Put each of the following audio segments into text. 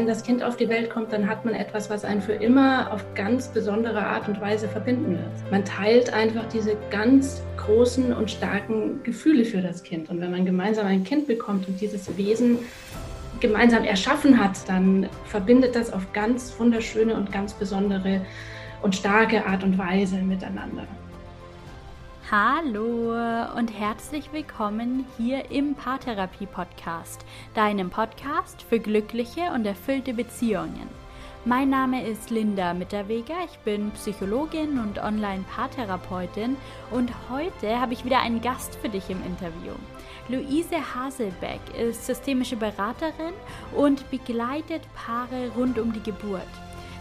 wenn das Kind auf die Welt kommt, dann hat man etwas, was einen für immer auf ganz besondere Art und Weise verbinden wird. Man teilt einfach diese ganz großen und starken Gefühle für das Kind. Und wenn man gemeinsam ein Kind bekommt und dieses Wesen gemeinsam erschaffen hat, dann verbindet das auf ganz wunderschöne und ganz besondere und starke Art und Weise miteinander. Hallo und herzlich willkommen hier im Paartherapie Podcast, deinem Podcast für glückliche und erfüllte Beziehungen. Mein Name ist Linda Mitterweger, ich bin Psychologin und Online-Paartherapeutin und heute habe ich wieder einen Gast für dich im Interview. Luise Haselbeck ist systemische Beraterin und begleitet Paare rund um die Geburt.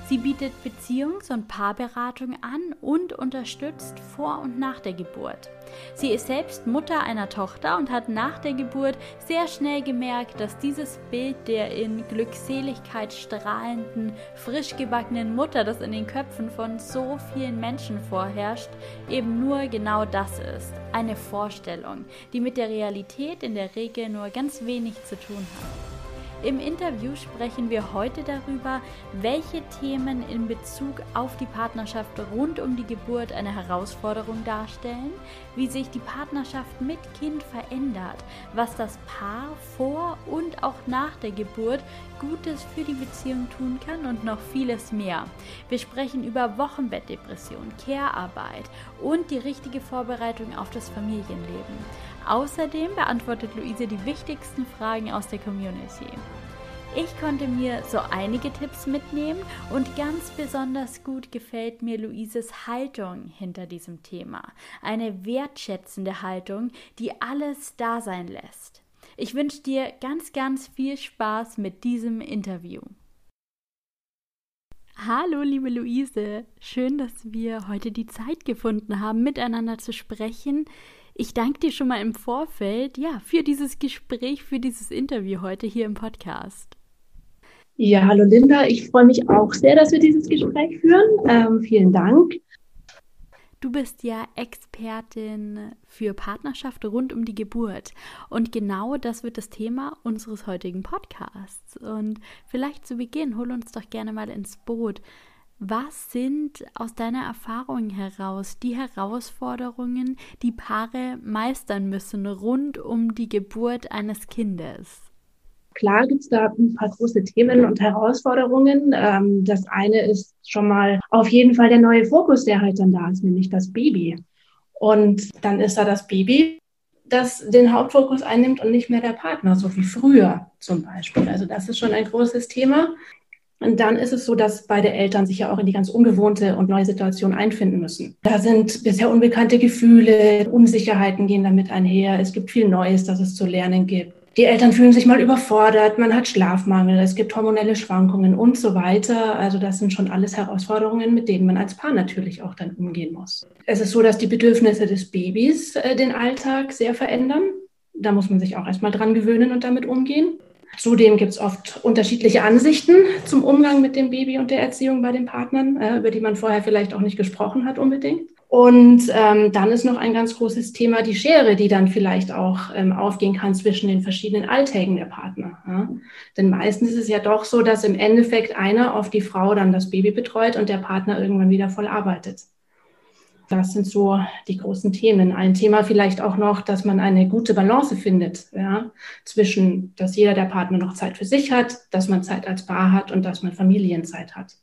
Sie bietet Beziehungs- und Paarberatung an und unterstützt vor und nach der Geburt. Sie ist selbst Mutter einer Tochter und hat nach der Geburt sehr schnell gemerkt, dass dieses Bild der in Glückseligkeit strahlenden, frisch gebackenen Mutter, das in den Köpfen von so vielen Menschen vorherrscht, eben nur genau das ist. Eine Vorstellung, die mit der Realität in der Regel nur ganz wenig zu tun hat. Im Interview sprechen wir heute darüber, welche Themen in Bezug auf die Partnerschaft rund um die Geburt eine Herausforderung darstellen, wie sich die Partnerschaft mit Kind verändert, was das Paar vor und auch nach der Geburt Gutes für die Beziehung tun kann und noch vieles mehr. Wir sprechen über Wochenbettdepression, Care-Arbeit und die richtige Vorbereitung auf das Familienleben. Außerdem beantwortet Luise die wichtigsten Fragen aus der Community. Ich konnte mir so einige Tipps mitnehmen und ganz besonders gut gefällt mir Luises Haltung hinter diesem Thema. Eine wertschätzende Haltung, die alles da sein lässt. Ich wünsche dir ganz, ganz viel Spaß mit diesem Interview. Hallo, liebe Luise. Schön, dass wir heute die Zeit gefunden haben, miteinander zu sprechen. Ich danke dir schon mal im Vorfeld, ja, für dieses Gespräch, für dieses Interview heute hier im Podcast. Ja, hallo Linda. Ich freue mich auch sehr, dass wir dieses Gespräch führen. Ähm, vielen Dank. Du bist ja Expertin für Partnerschaft rund um die Geburt. Und genau das wird das Thema unseres heutigen Podcasts. Und vielleicht zu Beginn, hol uns doch gerne mal ins Boot. Was sind aus deiner Erfahrung heraus die Herausforderungen, die Paare meistern müssen rund um die Geburt eines Kindes? Klar gibt es da ein paar große Themen und Herausforderungen. Ähm, das eine ist schon mal auf jeden Fall der neue Fokus, der halt dann da ist, nämlich das Baby. Und dann ist da das Baby, das den Hauptfokus einnimmt und nicht mehr der Partner, so wie früher zum Beispiel. Also das ist schon ein großes Thema. Und dann ist es so, dass beide Eltern sich ja auch in die ganz ungewohnte und neue Situation einfinden müssen. Da sind bisher unbekannte Gefühle, Unsicherheiten gehen damit einher. Es gibt viel Neues, das es zu lernen gibt. Die Eltern fühlen sich mal überfordert, man hat Schlafmangel, es gibt hormonelle Schwankungen und so weiter. Also das sind schon alles Herausforderungen, mit denen man als Paar natürlich auch dann umgehen muss. Es ist so, dass die Bedürfnisse des Babys äh, den Alltag sehr verändern. Da muss man sich auch erstmal dran gewöhnen und damit umgehen. Zudem gibt es oft unterschiedliche Ansichten zum Umgang mit dem Baby und der Erziehung bei den Partnern, äh, über die man vorher vielleicht auch nicht gesprochen hat unbedingt. Und ähm, dann ist noch ein ganz großes Thema die Schere, die dann vielleicht auch ähm, aufgehen kann zwischen den verschiedenen Alltägen der Partner. Ja? Denn meistens ist es ja doch so, dass im Endeffekt einer auf die Frau dann das Baby betreut und der Partner irgendwann wieder voll arbeitet. Das sind so die großen Themen. Ein Thema vielleicht auch noch, dass man eine gute Balance findet, ja, zwischen, dass jeder der Partner noch Zeit für sich hat, dass man Zeit als Paar hat und dass man Familienzeit hat.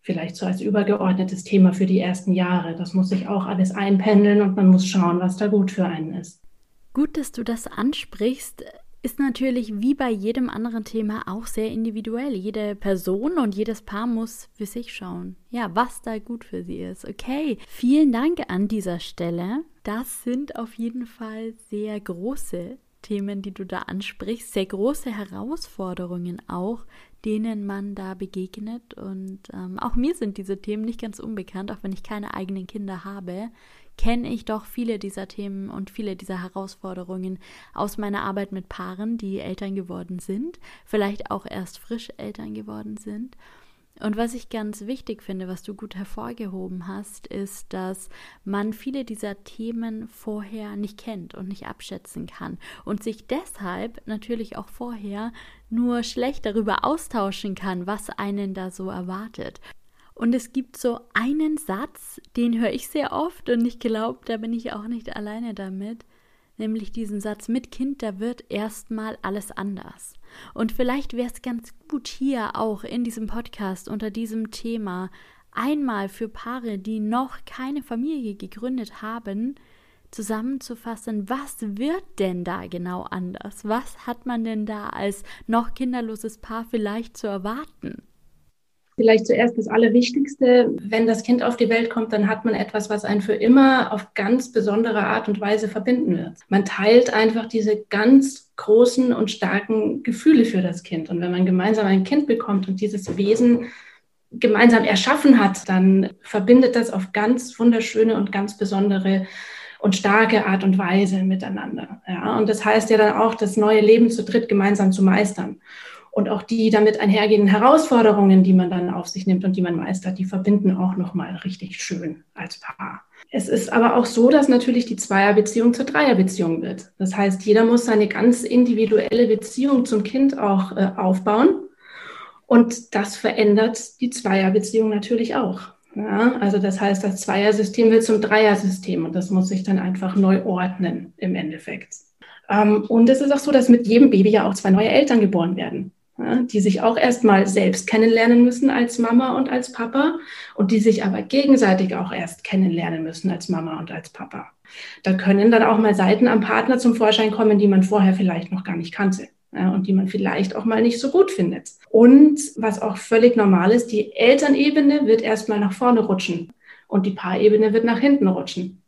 Vielleicht so als übergeordnetes Thema für die ersten Jahre. Das muss sich auch alles einpendeln und man muss schauen, was da gut für einen ist. Gut, dass du das ansprichst ist natürlich wie bei jedem anderen Thema auch sehr individuell. Jede Person und jedes Paar muss für sich schauen, ja, was da gut für sie ist. Okay, vielen Dank an dieser Stelle. Das sind auf jeden Fall sehr große Themen, die du da ansprichst, sehr große Herausforderungen auch, denen man da begegnet. Und ähm, auch mir sind diese Themen nicht ganz unbekannt, auch wenn ich keine eigenen Kinder habe kenne ich doch viele dieser Themen und viele dieser Herausforderungen aus meiner Arbeit mit Paaren, die Eltern geworden sind, vielleicht auch erst frisch Eltern geworden sind. Und was ich ganz wichtig finde, was du gut hervorgehoben hast, ist, dass man viele dieser Themen vorher nicht kennt und nicht abschätzen kann und sich deshalb natürlich auch vorher nur schlecht darüber austauschen kann, was einen da so erwartet. Und es gibt so einen Satz, den höre ich sehr oft und ich glaube, da bin ich auch nicht alleine damit, nämlich diesen Satz mit Kind, da wird erstmal alles anders. Und vielleicht wäre es ganz gut hier auch in diesem Podcast unter diesem Thema einmal für Paare, die noch keine Familie gegründet haben, zusammenzufassen, was wird denn da genau anders? Was hat man denn da als noch kinderloses Paar vielleicht zu erwarten? Vielleicht zuerst das Allerwichtigste, wenn das Kind auf die Welt kommt, dann hat man etwas, was einen für immer auf ganz besondere Art und Weise verbinden wird. Man teilt einfach diese ganz großen und starken Gefühle für das Kind. Und wenn man gemeinsam ein Kind bekommt und dieses Wesen gemeinsam erschaffen hat, dann verbindet das auf ganz wunderschöne und ganz besondere und starke Art und Weise miteinander. Ja, und das heißt ja dann auch, das neue Leben zu dritt gemeinsam zu meistern und auch die damit einhergehenden Herausforderungen, die man dann auf sich nimmt und die man meistert, die verbinden auch nochmal richtig schön als Paar. Es ist aber auch so, dass natürlich die Zweierbeziehung zur Dreierbeziehung wird. Das heißt, jeder muss seine ganz individuelle Beziehung zum Kind auch äh, aufbauen. Und das verändert die Zweierbeziehung natürlich auch. Ja, also das heißt, das Zweiersystem wird zum Dreiersystem und das muss sich dann einfach neu ordnen im Endeffekt. Ähm, und es ist auch so, dass mit jedem Baby ja auch zwei neue Eltern geboren werden die sich auch erstmal selbst kennenlernen müssen als Mama und als Papa und die sich aber gegenseitig auch erst kennenlernen müssen als Mama und als Papa. Da können dann auch mal Seiten am Partner zum Vorschein kommen, die man vorher vielleicht noch gar nicht kannte. Und die man vielleicht auch mal nicht so gut findet. Und was auch völlig normal ist, die Elternebene wird erstmal nach vorne rutschen und die Paarebene wird nach hinten rutschen.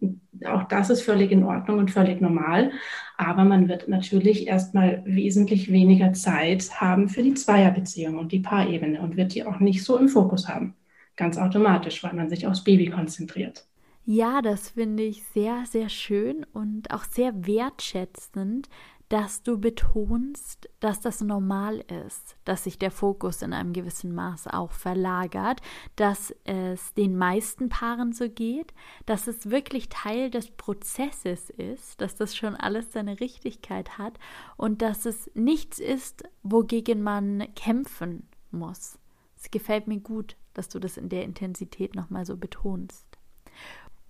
Auch das ist völlig in Ordnung und völlig normal. Aber man wird natürlich erstmal wesentlich weniger Zeit haben für die Zweierbeziehung und die Paarebene und wird die auch nicht so im Fokus haben. Ganz automatisch, weil man sich aufs Baby konzentriert. Ja, das finde ich sehr, sehr schön und auch sehr wertschätzend, dass du betonst, dass das normal ist, dass sich der Fokus in einem gewissen Maß auch verlagert, dass es den meisten Paaren so geht, dass es wirklich Teil des Prozesses ist, dass das schon alles seine Richtigkeit hat und dass es nichts ist, wogegen man kämpfen muss. Es gefällt mir gut, dass du das in der Intensität nochmal so betonst.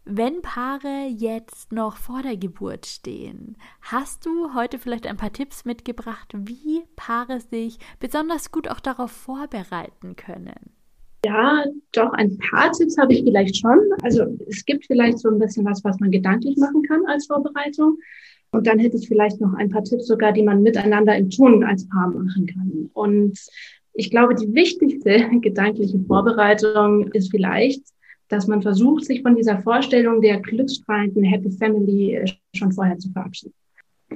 Wenn Paare jetzt noch vor der Geburt stehen, hast du heute vielleicht ein paar Tipps mitgebracht, wie Paare sich besonders gut auch darauf vorbereiten können? Ja, doch, ein paar Tipps habe ich vielleicht schon. Also es gibt vielleicht so ein bisschen was, was man gedanklich machen kann als Vorbereitung. Und dann hätte ich vielleicht noch ein paar Tipps sogar, die man miteinander im Tun als Paar machen kann. Und ich glaube, die wichtigste gedankliche Vorbereitung ist vielleicht, dass man versucht, sich von dieser Vorstellung der glücksstrahlenden Happy Family äh, schon vorher zu verabschieden.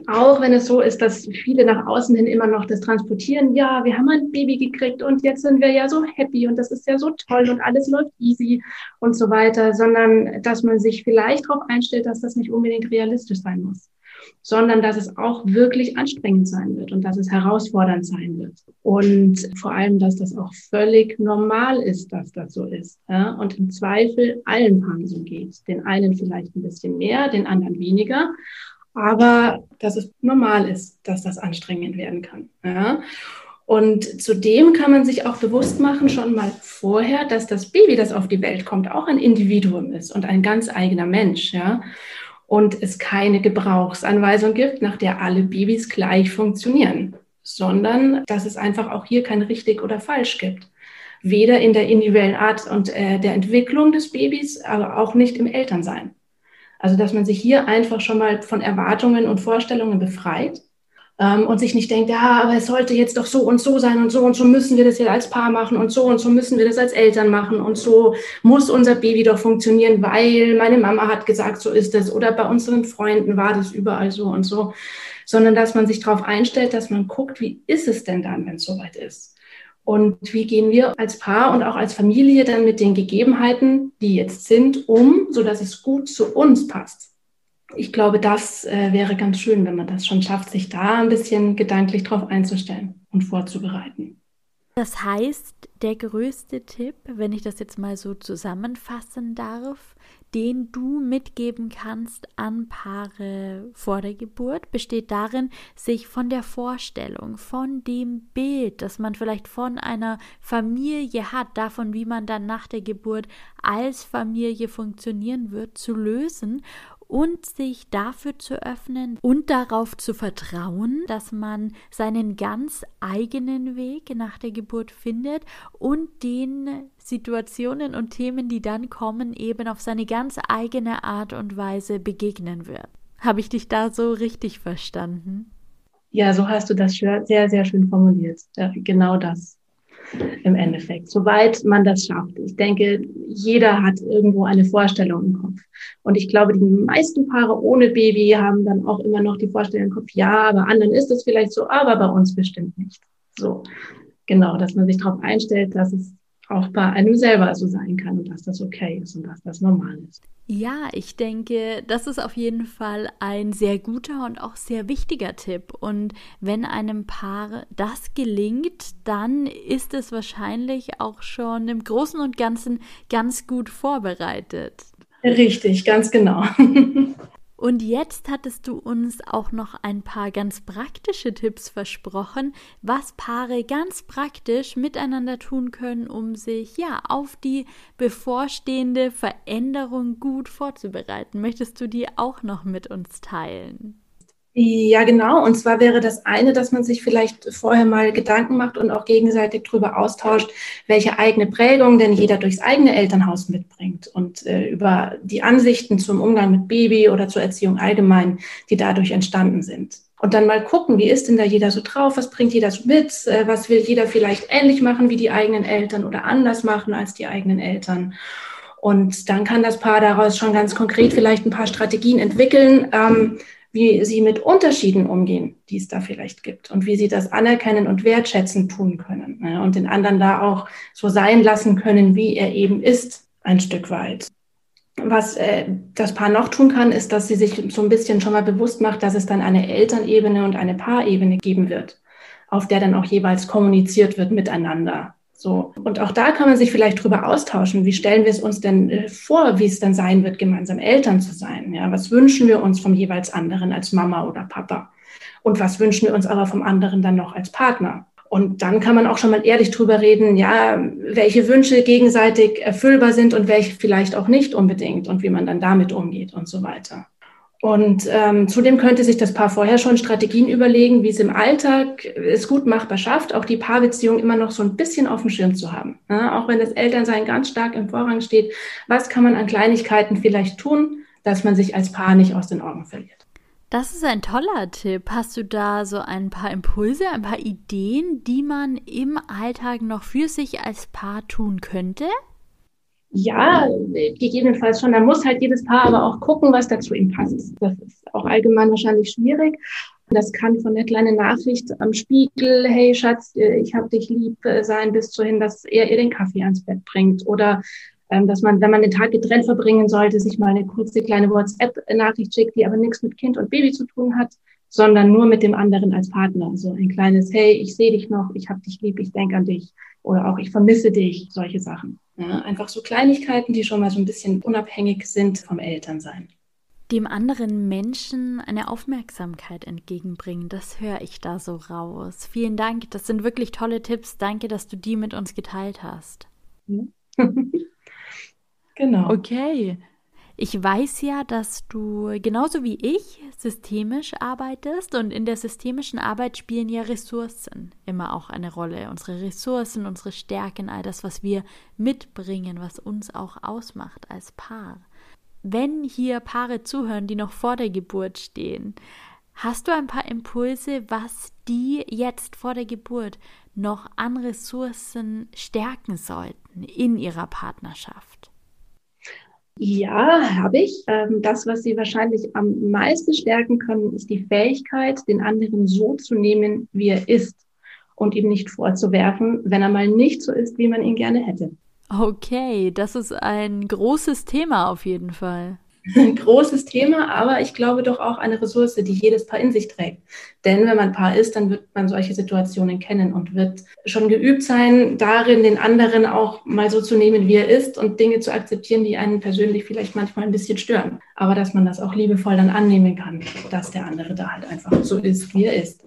Auch wenn es so ist, dass viele nach außen hin immer noch das transportieren, ja, wir haben ein Baby gekriegt und jetzt sind wir ja so happy und das ist ja so toll und alles läuft easy und so weiter, sondern dass man sich vielleicht darauf einstellt, dass das nicht unbedingt realistisch sein muss sondern dass es auch wirklich anstrengend sein wird und dass es herausfordernd sein wird. Und vor allem, dass das auch völlig normal ist, dass das so ist. Ja? Und im Zweifel allen Paaren so geht. Den einen vielleicht ein bisschen mehr, den anderen weniger. Aber dass es normal ist, dass das anstrengend werden kann. Ja? Und zudem kann man sich auch bewusst machen, schon mal vorher, dass das Baby, das auf die Welt kommt, auch ein Individuum ist und ein ganz eigener Mensch. Ja? Und es keine Gebrauchsanweisung gibt, nach der alle Babys gleich funktionieren, sondern dass es einfach auch hier kein richtig oder falsch gibt. Weder in der individuellen Art und äh, der Entwicklung des Babys, aber auch nicht im Elternsein. Also dass man sich hier einfach schon mal von Erwartungen und Vorstellungen befreit und sich nicht denkt, ja, aber es sollte jetzt doch so und so sein und so und so müssen wir das jetzt als Paar machen und so und so müssen wir das als Eltern machen und so muss unser Baby doch funktionieren, weil meine Mama hat gesagt, so ist es oder bei unseren Freunden war das überall so und so, sondern dass man sich darauf einstellt, dass man guckt, wie ist es denn dann, wenn es soweit ist? Und wie gehen wir als Paar und auch als Familie dann mit den Gegebenheiten, die jetzt sind, um, sodass es gut zu uns passt? Ich glaube, das äh, wäre ganz schön, wenn man das schon schafft, sich da ein bisschen gedanklich drauf einzustellen und vorzubereiten. Das heißt, der größte Tipp, wenn ich das jetzt mal so zusammenfassen darf, den du mitgeben kannst an Paare vor der Geburt, besteht darin, sich von der Vorstellung, von dem Bild, das man vielleicht von einer Familie hat, davon, wie man dann nach der Geburt als Familie funktionieren wird, zu lösen und sich dafür zu öffnen und darauf zu vertrauen, dass man seinen ganz eigenen Weg nach der Geburt findet und den Situationen und Themen, die dann kommen, eben auf seine ganz eigene Art und Weise begegnen wird. Habe ich dich da so richtig verstanden? Ja, so hast du das sehr, sehr schön formuliert. Genau das im Endeffekt, soweit man das schafft. Ich denke, jeder hat irgendwo eine Vorstellung im Kopf. Und ich glaube, die meisten Paare ohne Baby haben dann auch immer noch die Vorstellung im Kopf, ja, bei anderen ist es vielleicht so, aber bei uns bestimmt nicht. So, genau, dass man sich darauf einstellt, dass es auch bei einem selber so sein kann und dass das okay ist und dass das normal ist. Ja, ich denke, das ist auf jeden Fall ein sehr guter und auch sehr wichtiger Tipp. Und wenn einem Paar das gelingt, dann ist es wahrscheinlich auch schon im Großen und Ganzen ganz gut vorbereitet. Richtig, ganz genau. Und jetzt hattest du uns auch noch ein paar ganz praktische Tipps versprochen, was Paare ganz praktisch miteinander tun können, um sich ja auf die bevorstehende Veränderung gut vorzubereiten. Möchtest du die auch noch mit uns teilen? Ja, genau. Und zwar wäre das eine, dass man sich vielleicht vorher mal Gedanken macht und auch gegenseitig darüber austauscht, welche eigene Prägung denn jeder durchs eigene Elternhaus mitbringt und äh, über die Ansichten zum Umgang mit Baby oder zur Erziehung allgemein, die dadurch entstanden sind. Und dann mal gucken, wie ist denn da jeder so drauf, was bringt jeder so mit, äh, was will jeder vielleicht ähnlich machen wie die eigenen Eltern oder anders machen als die eigenen Eltern. Und dann kann das Paar daraus schon ganz konkret vielleicht ein paar Strategien entwickeln, ähm, wie sie mit Unterschieden umgehen, die es da vielleicht gibt und wie sie das anerkennen und wertschätzen tun können ne? und den anderen da auch so sein lassen können, wie er eben ist, ein Stück weit. Was äh, das Paar noch tun kann, ist, dass sie sich so ein bisschen schon mal bewusst macht, dass es dann eine Elternebene und eine Paarebene geben wird, auf der dann auch jeweils kommuniziert wird miteinander. So. Und auch da kann man sich vielleicht drüber austauschen. Wie stellen wir es uns denn äh, vor, wie es dann sein wird, gemeinsam Eltern zu sein? Ja, was wünschen wir uns vom jeweils anderen als Mama oder Papa? Und was wünschen wir uns aber vom anderen dann noch als Partner? Und dann kann man auch schon mal ehrlich drüber reden, ja, welche Wünsche gegenseitig erfüllbar sind und welche vielleicht auch nicht unbedingt und wie man dann damit umgeht und so weiter. Und ähm, zudem könnte sich das Paar vorher schon Strategien überlegen, wie es im Alltag es gut machbar schafft, auch die Paarbeziehung immer noch so ein bisschen auf dem Schirm zu haben. Ja, auch wenn das Elternsein ganz stark im Vorrang steht, was kann man an Kleinigkeiten vielleicht tun, dass man sich als Paar nicht aus den Augen verliert. Das ist ein toller Tipp. Hast du da so ein paar Impulse, ein paar Ideen, die man im Alltag noch für sich als Paar tun könnte? Ja, gegebenenfalls schon. Da muss halt jedes Paar aber auch gucken, was dazu ihm passt. Das ist auch allgemein wahrscheinlich schwierig. Das kann von der kleinen Nachricht am Spiegel, hey Schatz, ich hab dich lieb äh, sein, bis zu hin, dass er ihr den Kaffee ans Bett bringt. Oder ähm, dass man, wenn man den Tag getrennt verbringen sollte, sich mal eine kurze kleine WhatsApp-Nachricht schickt, die aber nichts mit Kind und Baby zu tun hat, sondern nur mit dem anderen als Partner. So ein kleines, hey, ich sehe dich noch, ich hab dich lieb, ich denke an dich. Oder auch, ich vermisse dich, solche Sachen. Ja, einfach so Kleinigkeiten, die schon mal so ein bisschen unabhängig sind vom Elternsein. Dem anderen Menschen eine Aufmerksamkeit entgegenbringen, das höre ich da so raus. Vielen Dank, das sind wirklich tolle Tipps. Danke, dass du die mit uns geteilt hast. genau. Okay, ich weiß ja, dass du genauso wie ich systemisch arbeitest und in der systemischen Arbeit spielen ja Ressourcen immer auch eine Rolle. Unsere Ressourcen, unsere Stärken, all das, was wir mitbringen, was uns auch ausmacht als Paar. Wenn hier Paare zuhören, die noch vor der Geburt stehen, hast du ein paar Impulse, was die jetzt vor der Geburt noch an Ressourcen stärken sollten in ihrer Partnerschaft? Ja, habe ich. Ähm, das, was Sie wahrscheinlich am meisten stärken können, ist die Fähigkeit, den anderen so zu nehmen, wie er ist und ihm nicht vorzuwerfen, wenn er mal nicht so ist, wie man ihn gerne hätte. Okay, das ist ein großes Thema auf jeden Fall. Ein großes Thema, aber ich glaube doch auch eine Ressource, die jedes Paar in sich trägt. Denn wenn man Paar ist, dann wird man solche Situationen kennen und wird schon geübt sein, darin den anderen auch mal so zu nehmen, wie er ist und Dinge zu akzeptieren, die einen persönlich vielleicht manchmal ein bisschen stören. Aber dass man das auch liebevoll dann annehmen kann, dass der andere da halt einfach so ist, wie er ist.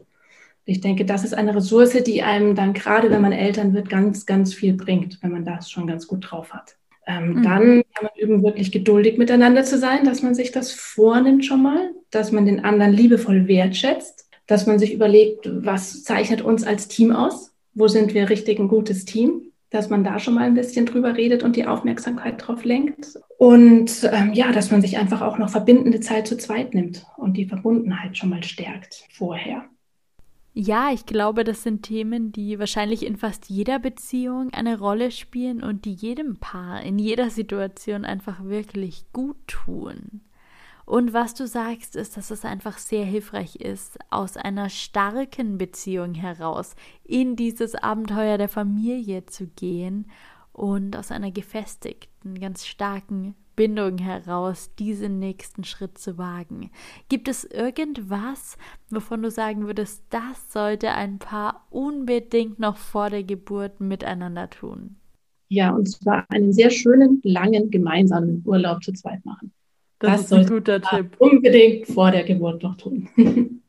Ich denke, das ist eine Ressource, die einem dann gerade, wenn man Eltern wird, ganz, ganz viel bringt, wenn man das schon ganz gut drauf hat. Ähm, mhm. Dann kann man üben, wirklich geduldig miteinander zu sein, dass man sich das vornimmt schon mal, dass man den anderen liebevoll wertschätzt, dass man sich überlegt, was zeichnet uns als Team aus, wo sind wir richtig ein gutes Team, dass man da schon mal ein bisschen drüber redet und die Aufmerksamkeit drauf lenkt. Und ähm, ja, dass man sich einfach auch noch verbindende Zeit zu zweit nimmt und die Verbundenheit schon mal stärkt vorher. Ja, ich glaube, das sind Themen, die wahrscheinlich in fast jeder Beziehung eine Rolle spielen und die jedem Paar in jeder Situation einfach wirklich gut tun. Und was du sagst, ist, dass es einfach sehr hilfreich ist, aus einer starken Beziehung heraus in dieses Abenteuer der Familie zu gehen und aus einer gefestigten, ganz starken Bindung heraus diesen nächsten Schritt zu wagen. Gibt es irgendwas, wovon du sagen würdest, das sollte ein Paar unbedingt noch vor der Geburt miteinander tun? Ja, und zwar einen sehr schönen, langen gemeinsamen Urlaub zu zweit machen. Das, das ist ein guter Tipp. Unbedingt vor der Geburt noch tun.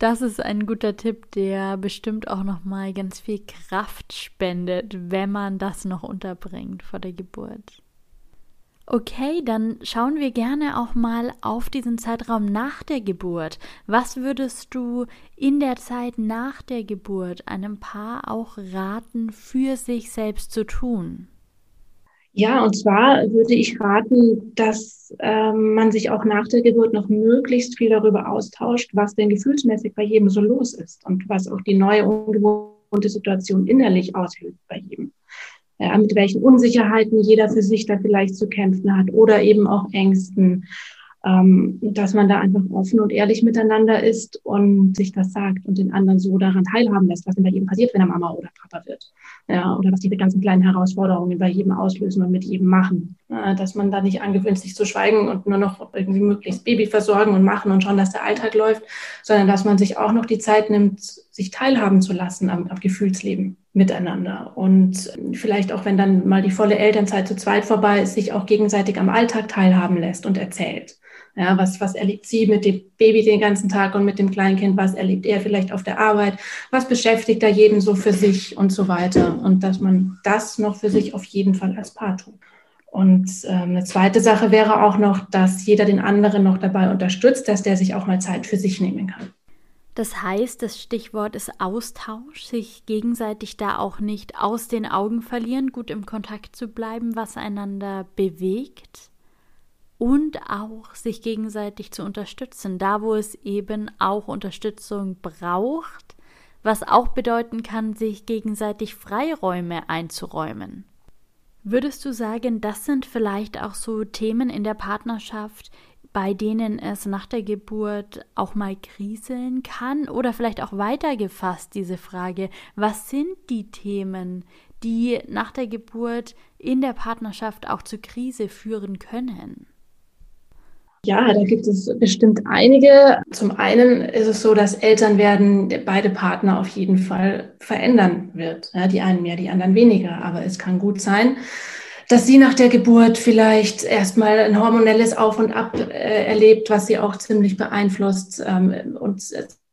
Das ist ein guter Tipp, der bestimmt auch noch mal ganz viel Kraft spendet, wenn man das noch unterbringt vor der Geburt. Okay, dann schauen wir gerne auch mal auf diesen Zeitraum nach der Geburt. Was würdest du in der Zeit nach der Geburt einem Paar auch raten, für sich selbst zu tun? Ja, und zwar würde ich raten, dass ähm, man sich auch nach der Geburt noch möglichst viel darüber austauscht, was denn gefühlsmäßig bei jedem so los ist und was auch die neue ungewohnte Situation innerlich aushält bei jedem äh, mit welchen Unsicherheiten jeder für sich da vielleicht zu kämpfen hat oder eben auch Ängsten, ähm, dass man da einfach offen und ehrlich miteinander ist und sich das sagt und den anderen so daran teilhaben lässt, was denn bei jedem passiert, wenn er Mama oder Papa wird. Ja, oder was die ganzen kleinen Herausforderungen bei jedem auslösen und mit jedem machen. Äh, dass man da nicht angewöhnt, sich zu schweigen und nur noch irgendwie möglichst Baby versorgen und machen und schauen, dass der Alltag läuft, sondern dass man sich auch noch die Zeit nimmt, sich teilhaben zu lassen am, am Gefühlsleben miteinander. Und vielleicht auch, wenn dann mal die volle Elternzeit zu zweit vorbei ist, sich auch gegenseitig am Alltag teilhaben lässt und erzählt. Ja, was, was erlebt sie mit dem Baby den ganzen Tag und mit dem Kleinkind? Was erlebt er vielleicht auf der Arbeit? Was beschäftigt da jeden so für sich und so weiter? Und dass man das noch für sich auf jeden Fall als Paar tut. Und ähm, eine zweite Sache wäre auch noch, dass jeder den anderen noch dabei unterstützt, dass der sich auch mal Zeit für sich nehmen kann. Das heißt, das Stichwort ist Austausch, sich gegenseitig da auch nicht aus den Augen verlieren, gut im Kontakt zu bleiben, was einander bewegt und auch sich gegenseitig zu unterstützen, da wo es eben auch Unterstützung braucht, was auch bedeuten kann, sich gegenseitig Freiräume einzuräumen. Würdest du sagen, das sind vielleicht auch so Themen in der Partnerschaft, bei denen es nach der Geburt auch mal kriseln kann? Oder vielleicht auch weitergefasst diese Frage, was sind die Themen, die nach der Geburt in der Partnerschaft auch zur Krise führen können? Ja, da gibt es bestimmt einige. Zum einen ist es so, dass Elternwerden beide Partner auf jeden Fall verändern wird. Ja, die einen mehr, die anderen weniger. Aber es kann gut sein, dass sie nach der Geburt vielleicht erstmal ein hormonelles Auf und Ab äh, erlebt, was sie auch ziemlich beeinflusst ähm, und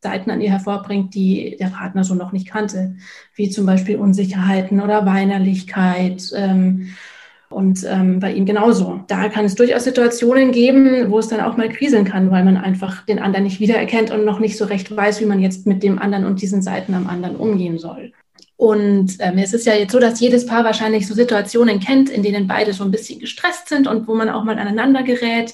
Seiten an ihr hervorbringt, die der Partner so noch nicht kannte, wie zum Beispiel Unsicherheiten oder Weinerlichkeit. Ähm, und ähm, bei ihm genauso. Da kann es durchaus Situationen geben, wo es dann auch mal kriseln kann, weil man einfach den anderen nicht wiedererkennt und noch nicht so recht weiß, wie man jetzt mit dem anderen und diesen Seiten am anderen umgehen soll. Und ähm, es ist ja jetzt so, dass jedes Paar wahrscheinlich so Situationen kennt, in denen beide so ein bisschen gestresst sind und wo man auch mal aneinander gerät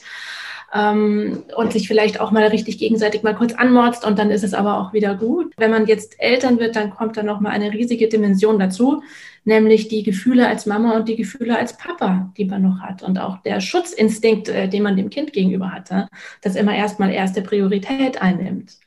ähm, und sich vielleicht auch mal richtig gegenseitig mal kurz anmorzt und dann ist es aber auch wieder gut. Wenn man jetzt Eltern wird, dann kommt da noch mal eine riesige Dimension dazu, nämlich die Gefühle als Mama und die Gefühle als Papa, die man noch hat und auch der Schutzinstinkt, äh, den man dem Kind gegenüber hatte, das immer erstmal erste Priorität einnimmt.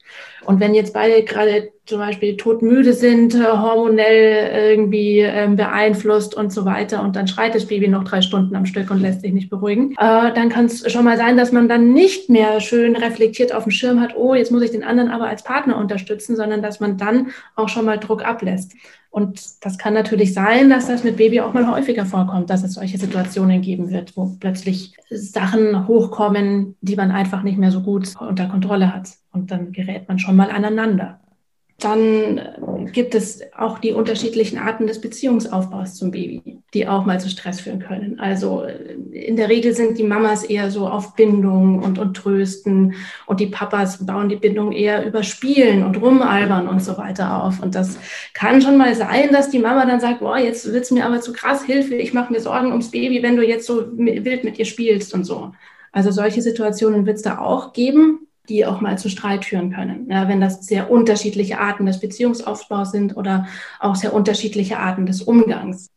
Und wenn jetzt beide gerade zum Beispiel todmüde sind, äh, hormonell irgendwie äh, beeinflusst und so weiter und dann schreit das Baby noch drei Stunden am Stück und lässt sich nicht beruhigen, äh, dann kann es schon mal sein, dass man dann nicht mehr schön reflektiert auf dem Schirm hat, oh, jetzt muss ich den anderen aber als Partner unterstützen, sondern dass man dann auch schon mal Druck ablässt. Und das kann natürlich sein, dass das mit Baby auch mal häufiger vorkommt, dass es solche Situationen geben wird, wo plötzlich Sachen hochkommen, die man einfach nicht mehr so gut unter Kontrolle hat. Und dann gerät man schon mal aneinander. Dann gibt es auch die unterschiedlichen Arten des Beziehungsaufbaus zum Baby, die auch mal zu Stress führen können. Also äh, in der Regel sind die Mamas eher so auf Bindung und, und Trösten und die Papas bauen die Bindung eher über Spielen und Rumalbern und so weiter auf. Und das kann schon mal sein, dass die Mama dann sagt, boah, jetzt wird's mir aber zu krass, Hilfe, ich mache mir Sorgen ums Baby, wenn du jetzt so wild mit ihr spielst und so. Also solche Situationen wird es da auch geben die auch mal zu Streit führen können. Ja, wenn das sehr unterschiedliche Arten des Beziehungsaufbaus sind oder auch sehr unterschiedliche Arten des Umgangs.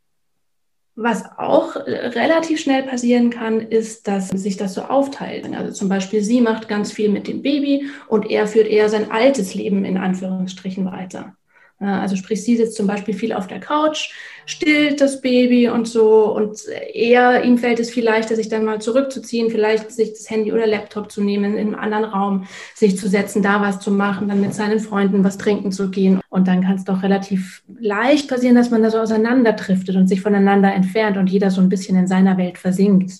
Was auch relativ schnell passieren kann, ist, dass sich das so aufteilt. Also zum Beispiel sie macht ganz viel mit dem Baby und er führt eher sein altes Leben in Anführungsstrichen weiter. Also sprich, sie sitzt zum Beispiel viel auf der Couch, stillt das Baby und so und er, ihm fällt es viel leichter, sich dann mal zurückzuziehen, vielleicht sich das Handy oder Laptop zu nehmen, in einem anderen Raum sich zu setzen, da was zu machen, dann mit seinen Freunden was trinken zu gehen. Und dann kann es doch relativ leicht passieren, dass man da so auseinanderdriftet und sich voneinander entfernt und jeder so ein bisschen in seiner Welt versinkt.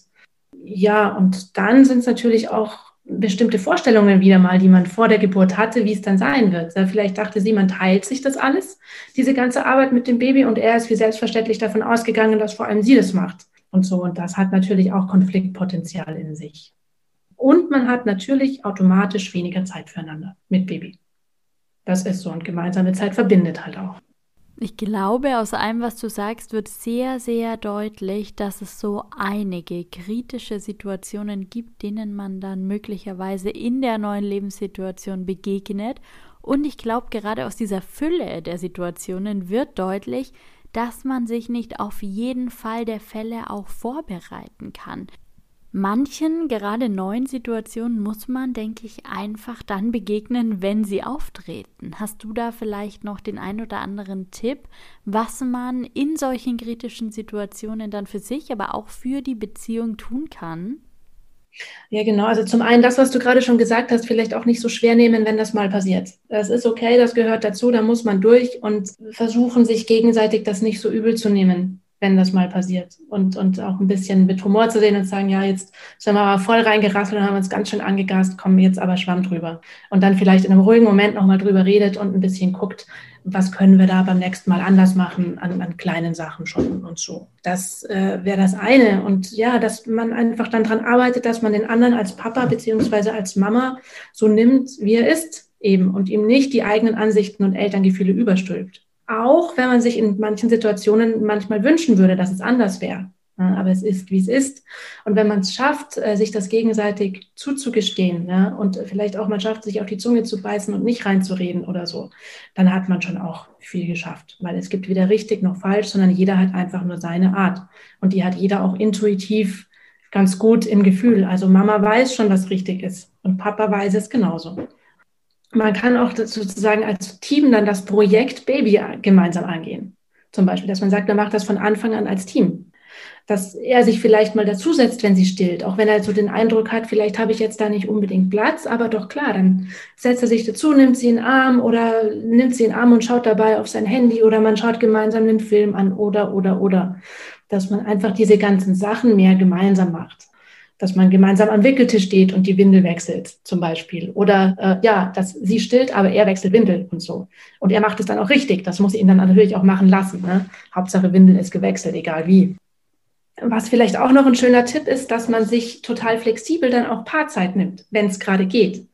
Ja, und dann sind es natürlich auch bestimmte Vorstellungen wieder mal, die man vor der Geburt hatte, wie es dann sein wird. Vielleicht dachte sie, man teilt sich das alles, diese ganze Arbeit mit dem Baby, und er ist wie selbstverständlich davon ausgegangen, dass vor allem sie das macht. Und so, und das hat natürlich auch Konfliktpotenzial in sich. Und man hat natürlich automatisch weniger Zeit füreinander mit Baby. Das ist so, und gemeinsame Zeit verbindet halt auch. Ich glaube, aus allem, was du sagst, wird sehr, sehr deutlich, dass es so einige kritische Situationen gibt, denen man dann möglicherweise in der neuen Lebenssituation begegnet. Und ich glaube, gerade aus dieser Fülle der Situationen wird deutlich, dass man sich nicht auf jeden Fall der Fälle auch vorbereiten kann. Manchen, gerade neuen Situationen muss man, denke ich, einfach dann begegnen, wenn sie auftreten. Hast du da vielleicht noch den ein oder anderen Tipp, was man in solchen kritischen Situationen dann für sich, aber auch für die Beziehung tun kann? Ja, genau. Also zum einen das, was du gerade schon gesagt hast, vielleicht auch nicht so schwer nehmen, wenn das mal passiert. Das ist okay, das gehört dazu, da muss man durch und versuchen, sich gegenseitig das nicht so übel zu nehmen wenn das mal passiert. Und, und auch ein bisschen mit Humor zu sehen und sagen, ja, jetzt sind wir aber voll reingerasselt und haben uns ganz schön angegast, kommen jetzt aber Schwamm drüber. Und dann vielleicht in einem ruhigen Moment nochmal drüber redet und ein bisschen guckt, was können wir da beim nächsten Mal anders machen an, an kleinen Sachen schon und so. Das äh, wäre das eine. Und ja, dass man einfach dann dran arbeitet, dass man den anderen als Papa beziehungsweise als Mama so nimmt, wie er ist eben und ihm nicht die eigenen Ansichten und Elterngefühle überstülpt. Auch wenn man sich in manchen Situationen manchmal wünschen würde, dass es anders wäre. Aber es ist, wie es ist. Und wenn man es schafft, äh, sich das gegenseitig zuzugestehen ja, und vielleicht auch mal schafft, sich auf die Zunge zu beißen und nicht reinzureden oder so, dann hat man schon auch viel geschafft. Weil es gibt weder richtig noch falsch, sondern jeder hat einfach nur seine Art. Und die hat jeder auch intuitiv ganz gut im Gefühl. Also Mama weiß schon, was richtig ist und Papa weiß es genauso man kann auch sozusagen als Team dann das Projekt Baby gemeinsam angehen. Zum Beispiel, dass man sagt, man macht das von Anfang an als Team. Dass er sich vielleicht mal dazusetzt, wenn sie stillt, auch wenn er so den Eindruck hat, vielleicht habe ich jetzt da nicht unbedingt Platz, aber doch klar, dann setzt er sich dazu, nimmt sie in den Arm oder nimmt sie in den Arm und schaut dabei auf sein Handy oder man schaut gemeinsam den Film an oder, oder, oder. Dass man einfach diese ganzen Sachen mehr gemeinsam macht dass man gemeinsam am Wickeltisch steht und die Windel wechselt, zum Beispiel. Oder äh, ja, dass sie stillt, aber er wechselt Windel und so. Und er macht es dann auch richtig. Das muss ihn dann natürlich auch machen lassen. Ne? Hauptsache Windel ist gewechselt, egal wie. Was vielleicht auch noch ein schöner Tipp ist, dass man sich total flexibel dann auch Paarzeit nimmt, wenn es gerade geht.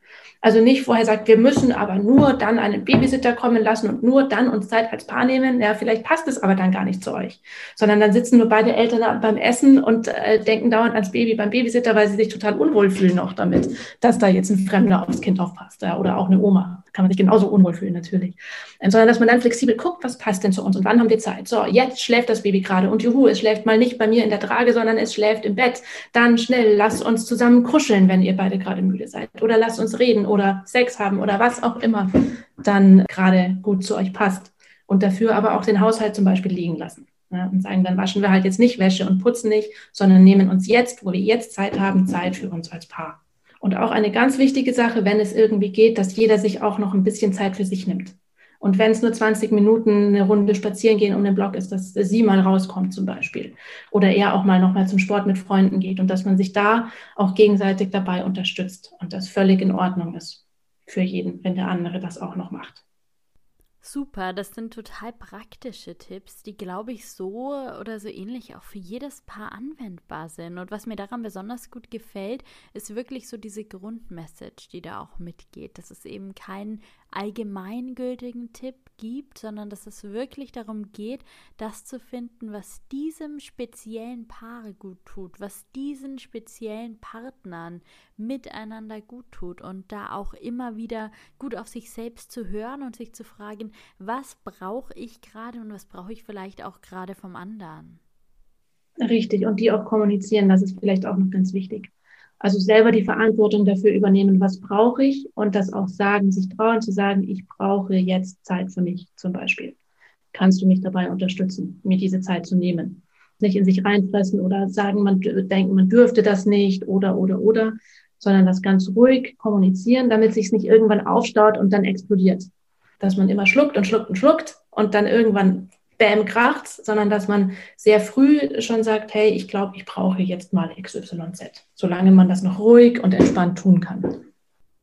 Also nicht vorher sagt, wir müssen aber nur dann einen Babysitter kommen lassen und nur dann uns Zeit als Paar nehmen. Ja, vielleicht passt es aber dann gar nicht zu euch. Sondern dann sitzen nur beide Eltern beim Essen und äh, denken dauernd ans Baby beim Babysitter, weil sie sich total unwohl fühlen auch damit, dass da jetzt ein Fremder aufs Kind aufpasst ja, oder auch eine Oma. Kann man sich genauso unwohl fühlen natürlich. Ähm, sondern dass man dann flexibel guckt, was passt denn zu uns und wann haben wir Zeit. So, jetzt schläft das Baby gerade und juhu, es schläft mal nicht bei mir in der Trage, sondern es schläft im Bett. Dann schnell, lasst uns zusammen kuscheln, wenn ihr beide gerade müde seid. Oder lasst uns reden oder Sex haben oder was auch immer dann gerade gut zu euch passt. Und dafür aber auch den Haushalt zum Beispiel liegen lassen. Ja, und sagen, dann waschen wir halt jetzt nicht Wäsche und putzen nicht, sondern nehmen uns jetzt, wo wir jetzt Zeit haben, Zeit für uns als Paar. Und auch eine ganz wichtige Sache, wenn es irgendwie geht, dass jeder sich auch noch ein bisschen Zeit für sich nimmt. Und wenn es nur 20 Minuten eine Runde spazieren gehen um den Block ist, dass sie mal rauskommt zum Beispiel. Oder er auch mal nochmal zum Sport mit Freunden geht und dass man sich da auch gegenseitig dabei unterstützt und das völlig in Ordnung ist für jeden, wenn der andere das auch noch macht. Super, das sind total praktische Tipps, die, glaube ich, so oder so ähnlich auch für jedes Paar anwendbar sind. Und was mir daran besonders gut gefällt, ist wirklich so diese Grundmessage, die da auch mitgeht. Das ist eben kein allgemeingültigen Tipp gibt, sondern dass es wirklich darum geht, das zu finden, was diesem speziellen Paare gut tut, was diesen speziellen Partnern miteinander gut tut und da auch immer wieder gut auf sich selbst zu hören und sich zu fragen, was brauche ich gerade und was brauche ich vielleicht auch gerade vom anderen. Richtig, und die auch kommunizieren, das ist vielleicht auch noch ganz wichtig. Also selber die Verantwortung dafür übernehmen, was brauche ich und das auch sagen, sich trauen zu sagen, ich brauche jetzt Zeit für mich zum Beispiel. Kannst du mich dabei unterstützen, mir diese Zeit zu nehmen? Nicht in sich reinfressen oder sagen, man denkt, man dürfte das nicht oder, oder, oder, sondern das ganz ruhig kommunizieren, damit sich es nicht irgendwann aufstaut und dann explodiert. Dass man immer schluckt und schluckt und schluckt und dann irgendwann bam kracht, sondern dass man sehr früh schon sagt, hey, ich glaube, ich brauche jetzt mal XYZ, solange man das noch ruhig und entspannt tun kann.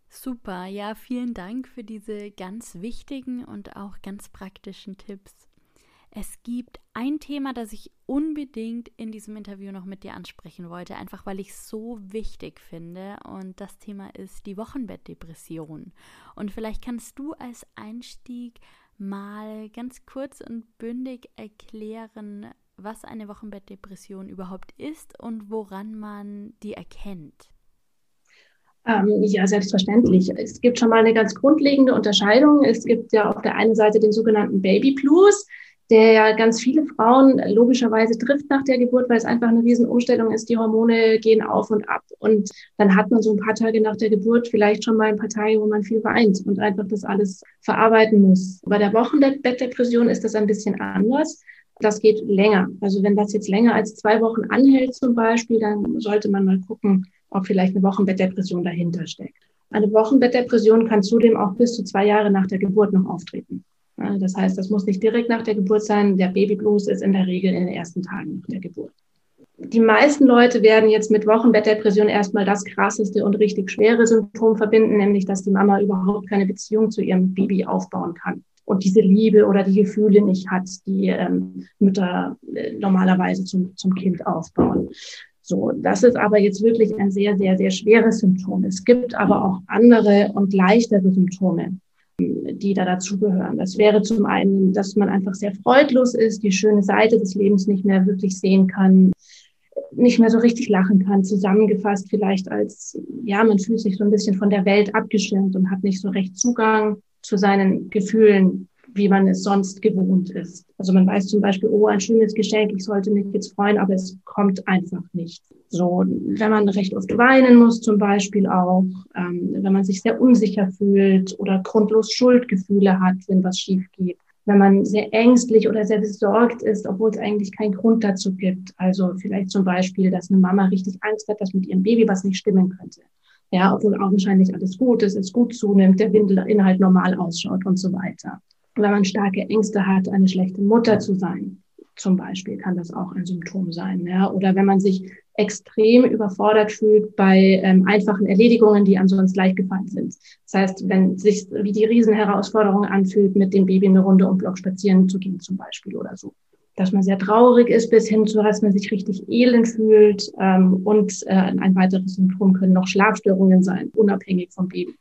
Super, ja, vielen Dank für diese ganz wichtigen und auch ganz praktischen Tipps. Es gibt ein Thema, das ich unbedingt in diesem Interview noch mit dir ansprechen wollte, einfach weil ich es so wichtig finde. Und das Thema ist die Wochenbettdepression. Und vielleicht kannst du als Einstieg mal ganz kurz und bündig erklären, was eine Wochenbettdepression überhaupt ist und woran man die erkennt? Ähm, ja, selbstverständlich. Es gibt schon mal eine ganz grundlegende Unterscheidung. Es gibt ja auf der einen Seite den sogenannten Baby Blues der ja ganz viele Frauen logischerweise trifft nach der Geburt, weil es einfach eine Riesenumstellung ist. Die Hormone gehen auf und ab. Und dann hat man so ein paar Tage nach der Geburt vielleicht schon mal ein paar Tage, wo man viel weint und einfach das alles verarbeiten muss. Bei der Wochenbettdepression ist das ein bisschen anders. Das geht länger. Also wenn das jetzt länger als zwei Wochen anhält zum Beispiel, dann sollte man mal gucken, ob vielleicht eine Wochenbettdepression dahinter steckt. Eine Wochenbettdepression kann zudem auch bis zu zwei Jahre nach der Geburt noch auftreten. Das heißt, das muss nicht direkt nach der Geburt sein. Der Babyblues ist in der Regel in den ersten Tagen nach der Geburt. Die meisten Leute werden jetzt mit Wochenbettdepression erstmal das krasseste und richtig schwere Symptom verbinden, nämlich dass die Mama überhaupt keine Beziehung zu ihrem Baby aufbauen kann und diese Liebe oder die Gefühle nicht hat, die ähm, Mütter äh, normalerweise zum, zum Kind aufbauen. So, das ist aber jetzt wirklich ein sehr, sehr, sehr schweres Symptom. Es gibt aber auch andere und leichtere Symptome die da dazugehören. Das wäre zum einen, dass man einfach sehr freudlos ist, die schöne Seite des Lebens nicht mehr wirklich sehen kann, nicht mehr so richtig lachen kann, zusammengefasst vielleicht als, ja, man fühlt sich so ein bisschen von der Welt abgeschirmt und hat nicht so recht Zugang zu seinen Gefühlen, wie man es sonst gewohnt ist. Also man weiß zum Beispiel, oh, ein schönes Geschenk, ich sollte mich jetzt freuen, aber es kommt einfach nicht. So, wenn man recht oft weinen muss, zum Beispiel auch, ähm, wenn man sich sehr unsicher fühlt oder grundlos Schuldgefühle hat, wenn was schief geht. Wenn man sehr ängstlich oder sehr besorgt ist, obwohl es eigentlich keinen Grund dazu gibt. Also vielleicht zum Beispiel, dass eine Mama richtig Angst hat, dass mit ihrem Baby was nicht stimmen könnte. Ja, obwohl augenscheinlich alles gut ist, es gut zunimmt, der Windelinhalt normal ausschaut und so weiter wenn man starke Ängste hat, eine schlechte Mutter zu sein, zum Beispiel, kann das auch ein Symptom sein. Ja? Oder wenn man sich extrem überfordert fühlt bei ähm, einfachen Erledigungen, die ansonsten leicht gefallen sind. Das heißt, wenn sich wie die Riesenherausforderung anfühlt, mit dem Baby eine Runde um Block spazieren zu gehen, zum Beispiel oder so. Dass man sehr traurig ist, bis hin zu, dass man sich richtig elend fühlt. Ähm, und äh, ein weiteres Symptom können noch Schlafstörungen sein, unabhängig vom Baby.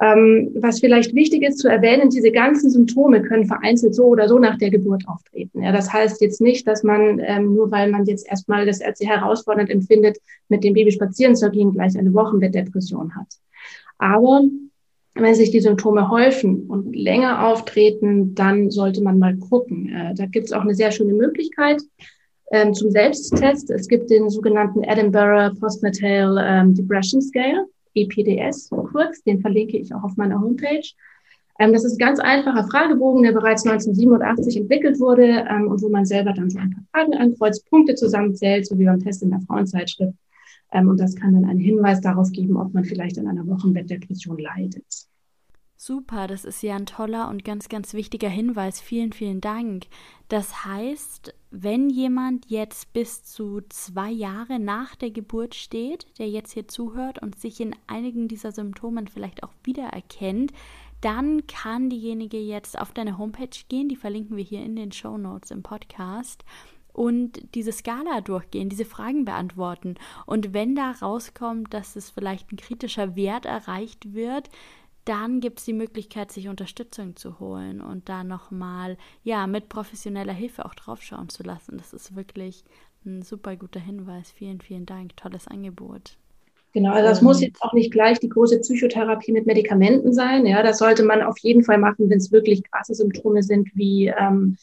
Ähm, was vielleicht wichtig ist zu erwähnen, diese ganzen Symptome können vereinzelt so oder so nach der Geburt auftreten. Ja, das heißt jetzt nicht, dass man, ähm, nur weil man jetzt erstmal das sehr herausfordernd empfindet, mit dem Baby spazieren zu gehen, gleich eine Wochenbettdepression hat. Aber Wenn sich die Symptome häufen und länger auftreten, dann sollte man mal gucken. Äh, da gibt es auch eine sehr schöne Möglichkeit ähm, zum Selbsttest. Es gibt den sogenannten Edinburgh Postnatal ähm, Depression Scale, EPDS kurz, den verlinke ich auch auf meiner Homepage. Ähm, das ist ein ganz einfacher Fragebogen, der bereits 1987 entwickelt wurde ähm, und wo man selber dann so ein paar Fragen ankreuzt, Punkte zusammenzählt, so wie beim Test in der Frauenzeitschrift. Ähm, und das kann dann einen Hinweis darauf geben, ob man vielleicht an einer Wochenbettdepression leidet. Super, das ist ja ein toller und ganz, ganz wichtiger Hinweis. Vielen, vielen Dank. Das heißt, wenn jemand jetzt bis zu zwei Jahre nach der Geburt steht, der jetzt hier zuhört und sich in einigen dieser Symptomen vielleicht auch wiedererkennt, dann kann diejenige jetzt auf deine Homepage gehen, die verlinken wir hier in den Show Notes im Podcast und diese Skala durchgehen, diese Fragen beantworten. Und wenn da rauskommt, dass es vielleicht ein kritischer Wert erreicht wird, dann gibt es die Möglichkeit, sich Unterstützung zu holen und da nochmal, ja, mit professioneller Hilfe auch draufschauen zu lassen. Das ist wirklich ein super guter Hinweis. Vielen, vielen Dank. Tolles Angebot. Genau, also das muss jetzt auch nicht gleich die große Psychotherapie mit Medikamenten sein. Ja, das sollte man auf jeden Fall machen, wenn es wirklich krasse Symptome sind, wie ähm,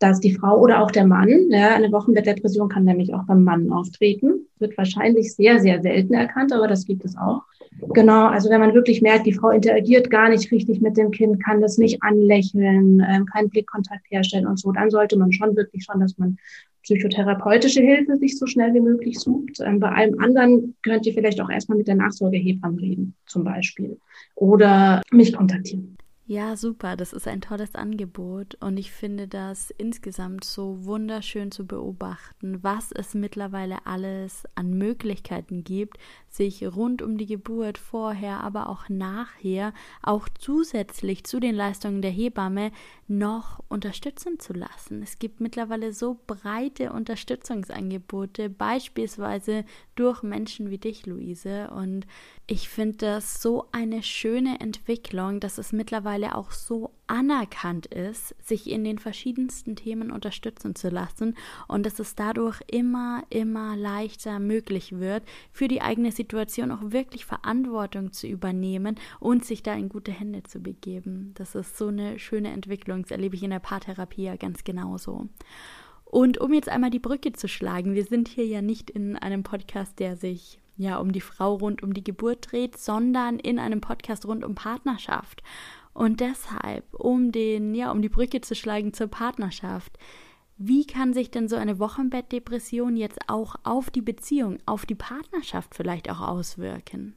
dass die Frau oder auch der Mann, ja, eine Wochenbettdepression kann nämlich auch beim Mann auftreten, wird wahrscheinlich sehr, sehr selten erkannt, aber das gibt es auch. Genau, also wenn man wirklich merkt, die Frau interagiert gar nicht richtig mit dem Kind, kann das nicht anlächeln, ähm, keinen Blickkontakt herstellen und so, dann sollte man schon wirklich schon, dass man psychotherapeutische Hilfe sich so schnell wie möglich sucht. Ähm, bei allem anderen könnt ihr vielleicht auch erstmal mit der Nachsorgehebamme reden, zum Beispiel, oder mich kontaktieren. Ja, super. Das ist ein tolles Angebot und ich finde das insgesamt so wunderschön zu beobachten, was es mittlerweile alles an Möglichkeiten gibt, sich rund um die Geburt vorher, aber auch nachher, auch zusätzlich zu den Leistungen der Hebamme noch unterstützen zu lassen. Es gibt mittlerweile so breite Unterstützungsangebote, beispielsweise durch Menschen wie dich, Luise. Und ich finde das so eine schöne Entwicklung, dass es mittlerweile auch so anerkannt ist, sich in den verschiedensten Themen unterstützen zu lassen und dass es dadurch immer, immer leichter möglich wird, für die eigene Situation auch wirklich Verantwortung zu übernehmen und sich da in gute Hände zu begeben. Das ist so eine schöne Entwicklung, das erlebe ich in der Paartherapie ja ganz genauso. Und um jetzt einmal die Brücke zu schlagen, wir sind hier ja nicht in einem Podcast, der sich ja um die Frau rund um die Geburt dreht, sondern in einem Podcast rund um Partnerschaft. Und deshalb, um den, ja, um die Brücke zu schlagen zur Partnerschaft, wie kann sich denn so eine Wochenbettdepression jetzt auch auf die Beziehung, auf die Partnerschaft vielleicht auch auswirken?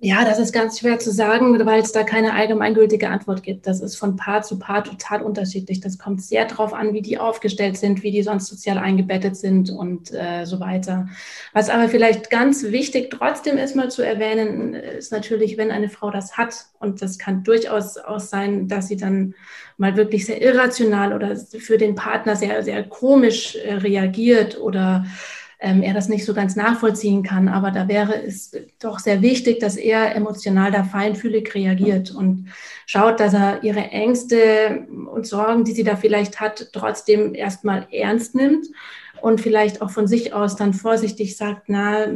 Ja, das ist ganz schwer zu sagen, weil es da keine allgemeingültige Antwort gibt. Das ist von Paar zu Paar total unterschiedlich. Das kommt sehr darauf an, wie die aufgestellt sind, wie die sonst sozial eingebettet sind und äh, so weiter. Was aber vielleicht ganz wichtig trotzdem ist mal zu erwähnen, ist natürlich, wenn eine Frau das hat, und das kann durchaus auch sein, dass sie dann mal wirklich sehr irrational oder für den Partner sehr, sehr komisch äh, reagiert oder ähm, er das nicht so ganz nachvollziehen kann. Aber da wäre es doch sehr wichtig, dass er emotional da feinfühlig reagiert und schaut, dass er ihre Ängste und Sorgen, die sie da vielleicht hat, trotzdem erstmal ernst nimmt und vielleicht auch von sich aus dann vorsichtig sagt, na,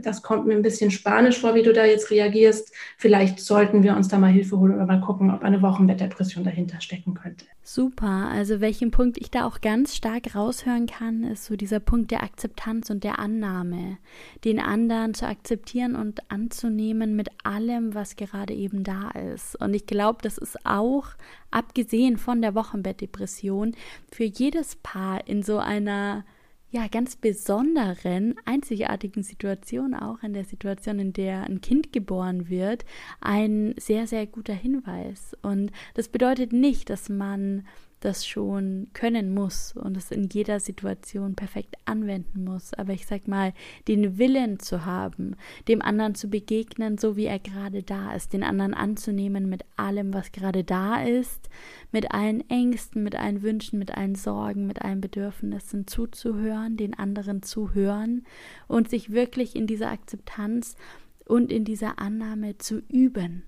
das kommt mir ein bisschen spanisch vor, wie du da jetzt reagierst. Vielleicht sollten wir uns da mal Hilfe holen oder mal gucken, ob eine Wochenbettdepression dahinter stecken könnte. Super. Also welchen Punkt ich da auch ganz stark raushören kann, ist so dieser Punkt der Akzeptanz und der Annahme. Den anderen zu akzeptieren und anzunehmen mit allem, was gerade eben da ist. Und ich glaube, das ist auch, abgesehen von der Wochenbettdepression, für jedes Paar in so einer ja, ganz besonderen, einzigartigen Situation, auch in der Situation, in der ein Kind geboren wird, ein sehr, sehr guter Hinweis. Und das bedeutet nicht, dass man das schon können muss und es in jeder Situation perfekt anwenden muss. Aber ich sag mal, den Willen zu haben, dem anderen zu begegnen, so wie er gerade da ist, den anderen anzunehmen mit allem, was gerade da ist, mit allen Ängsten, mit allen Wünschen, mit allen Sorgen, mit allen Bedürfnissen zuzuhören, den anderen zu hören und sich wirklich in dieser Akzeptanz und in dieser Annahme zu üben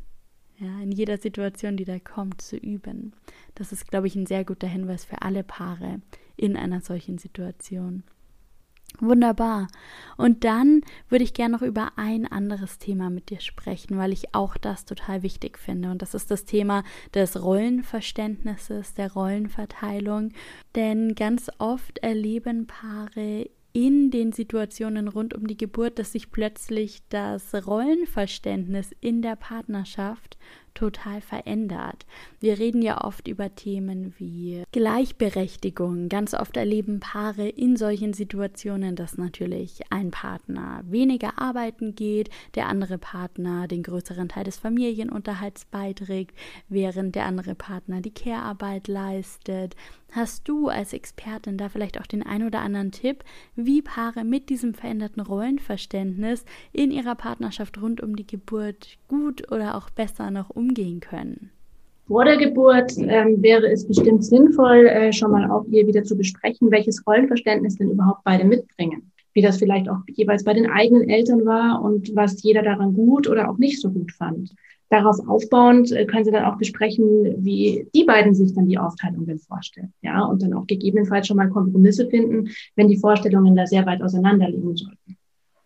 ja, in jeder Situation, die da kommt, zu üben. Das ist, glaube ich, ein sehr guter Hinweis für alle Paare in einer solchen Situation. Wunderbar. Und dann würde ich gerne noch über ein anderes Thema mit dir sprechen, weil ich auch das total wichtig finde. Und das ist das Thema des Rollenverständnisses, der Rollenverteilung. Denn ganz oft erleben Paare in den Situationen rund um die Geburt, dass sich plötzlich das Rollenverständnis in der Partnerschaft total verändert. Wir reden ja oft über Themen wie Gleichberechtigung. Ganz oft erleben Paare in solchen Situationen, dass natürlich ein Partner weniger arbeiten geht, der andere Partner den größeren Teil des Familienunterhalts beiträgt, während der andere Partner die Care-Arbeit leistet. Hast du als Expertin da vielleicht auch den ein oder anderen Tipp, wie Paare mit diesem veränderten Rollenverständnis in ihrer Partnerschaft rund um die Geburt gut oder auch besser noch umgehen können? Vor der Geburt ähm, wäre es bestimmt sinnvoll, äh, schon mal auch hier wieder zu besprechen, welches Rollenverständnis denn überhaupt beide mitbringen. Wie das vielleicht auch jeweils bei den eigenen Eltern war und was jeder daran gut oder auch nicht so gut fand. Darauf aufbauend äh, können Sie dann auch besprechen, wie die beiden sich dann die Aufteilung denn vorstellen. Ja, und dann auch gegebenenfalls schon mal Kompromisse finden, wenn die Vorstellungen da sehr weit auseinanderliegen sollten.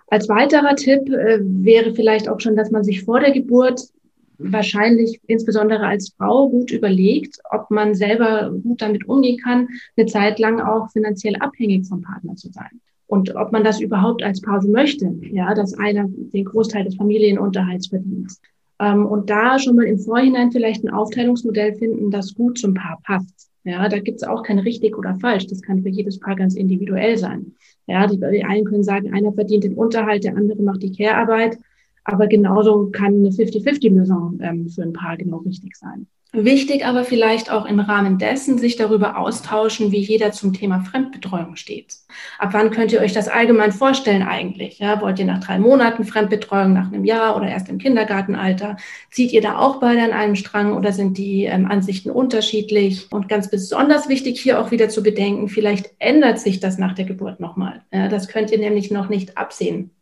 Als weiterer Tipp äh, wäre vielleicht auch schon, dass man sich vor der Geburt wahrscheinlich insbesondere als Frau gut überlegt, ob man selber gut damit umgehen kann, eine Zeit lang auch finanziell abhängig vom Partner zu sein. Und ob man das überhaupt als Pause möchte, ja, dass einer den Großteil des Familienunterhalts verdient. Ähm, und da schon mal im Vorhinein vielleicht ein Aufteilungsmodell finden, das gut zum Paar passt. Ja, da gibt's auch kein richtig oder falsch. Das kann für jedes Paar ganz individuell sein. Ja, die, die einen können sagen, einer verdient den Unterhalt, der andere macht die Care-Arbeit. Aber genauso kann eine 50-50-Lösung ähm, für ein Paar genau richtig sein. Wichtig aber vielleicht auch im Rahmen dessen sich darüber austauschen, wie jeder zum Thema Fremdbetreuung steht. Ab wann könnt ihr euch das allgemein vorstellen eigentlich? Ja, wollt ihr nach drei Monaten Fremdbetreuung, nach einem Jahr oder erst im Kindergartenalter? Zieht ihr da auch beide an einem Strang oder sind die ähm, Ansichten unterschiedlich? Und ganz besonders wichtig hier auch wieder zu bedenken, vielleicht ändert sich das nach der Geburt nochmal. Ja, das könnt ihr nämlich noch nicht absehen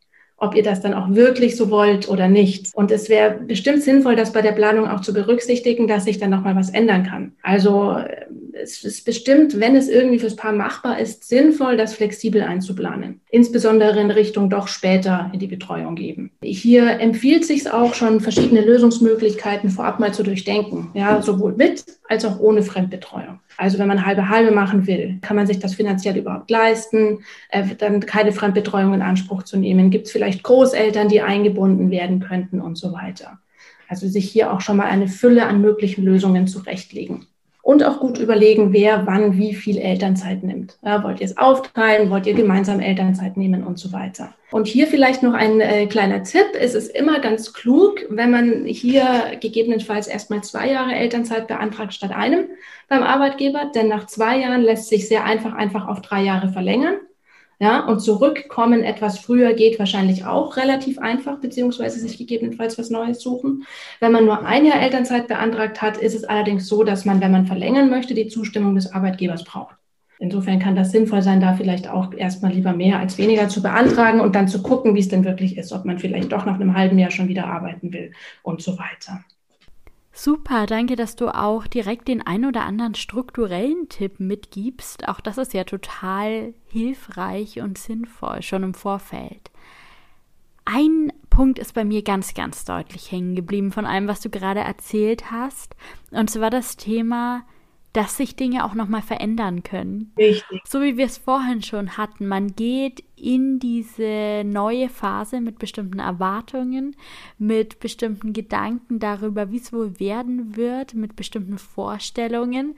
ob ihr das dann auch wirklich so wollt oder nicht. Und es wäre bestimmt sinnvoll, das bei der Planung auch zu berücksichtigen, dass sich dann nochmal was ändern kann. Also es ist bestimmt, wenn es irgendwie fürs Paar machbar ist, sinnvoll, das flexibel einzuplanen. Insbesondere in Richtung doch später in die Betreuung geben. Hier empfiehlt sich auch schon, verschiedene Lösungsmöglichkeiten vorab mal zu durchdenken. Ja, sowohl mit als auch ohne Fremdbetreuung. Also wenn man halbe halbe machen will, kann man sich das finanziell überhaupt leisten, äh, dann keine Fremdbetreuung in Anspruch zu nehmen. Gibt es vielleicht Großeltern, die eingebunden werden könnten und so weiter. Also sich hier auch schon mal eine Fülle an möglichen Lösungen zurechtlegen und auch gut überlegen, wer wann wie viel Elternzeit nimmt. Ja, wollt ihr es aufteilen? Wollt ihr gemeinsam Elternzeit nehmen und so weiter? Und hier vielleicht noch ein äh, kleiner Tipp. Es ist immer ganz klug, wenn man hier gegebenenfalls erstmal zwei Jahre Elternzeit beantragt statt einem beim Arbeitgeber, denn nach zwei Jahren lässt sich sehr einfach einfach auf drei Jahre verlängern. Ja, und zurückkommen etwas früher geht wahrscheinlich auch relativ einfach, beziehungsweise sich gegebenenfalls was Neues suchen. Wenn man nur ein Jahr Elternzeit beantragt hat, ist es allerdings so, dass man, wenn man verlängern möchte, die Zustimmung des Arbeitgebers braucht. Insofern kann das sinnvoll sein, da vielleicht auch erstmal lieber mehr als weniger zu beantragen und dann zu gucken, wie es denn wirklich ist, ob man vielleicht doch nach einem halben Jahr schon wieder arbeiten will und so weiter. Super, danke, dass du auch direkt den ein oder anderen strukturellen Tipp mitgibst. Auch das ist ja total hilfreich und sinnvoll schon im Vorfeld. Ein Punkt ist bei mir ganz, ganz deutlich hängen geblieben von allem, was du gerade erzählt hast. Und zwar das Thema dass sich Dinge auch nochmal verändern können. Richtig. So wie wir es vorhin schon hatten. Man geht in diese neue Phase mit bestimmten Erwartungen, mit bestimmten Gedanken darüber, wie es wohl werden wird, mit bestimmten Vorstellungen.